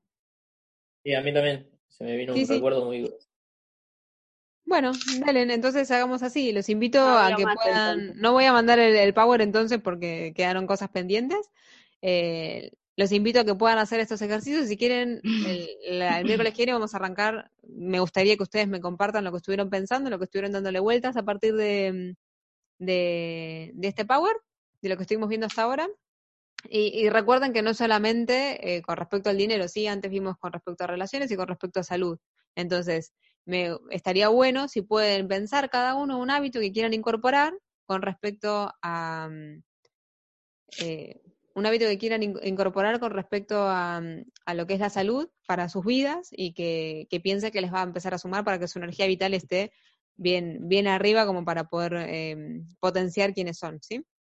Sí, a mí también. Se me vino Sí, un sí. recuerdo muy... Bueno, dale, entonces hagamos así. Los invito No a que puedan. entonces. No voy a mandar el, el Power entonces porque quedaron cosas pendientes. Eh, los invito a que puedan hacer estos ejercicios. Si quieren, el, la- el miércoles que viene vamos a arrancar. Me gustaría que ustedes me compartan lo que estuvieron pensando, lo que estuvieron dándole vueltas a partir de, de, de este Power, de lo que estuvimos viendo hasta ahora. Y, y recuerden que no solamente eh, con respecto al dinero, sí, antes vimos con respecto a relaciones y con respecto a salud. Entonces, me estaría bueno si pueden pensar cada uno un hábito que quieran incorporar con respecto a mm, eh, un hábito que quieran in- incorporar con respecto a, mm, a lo que es la salud para sus vidas y que, que piensen que les va a empezar a sumar para que su energía vital esté bien, bien arriba como para poder eh, potenciar quienes son, ¿sí?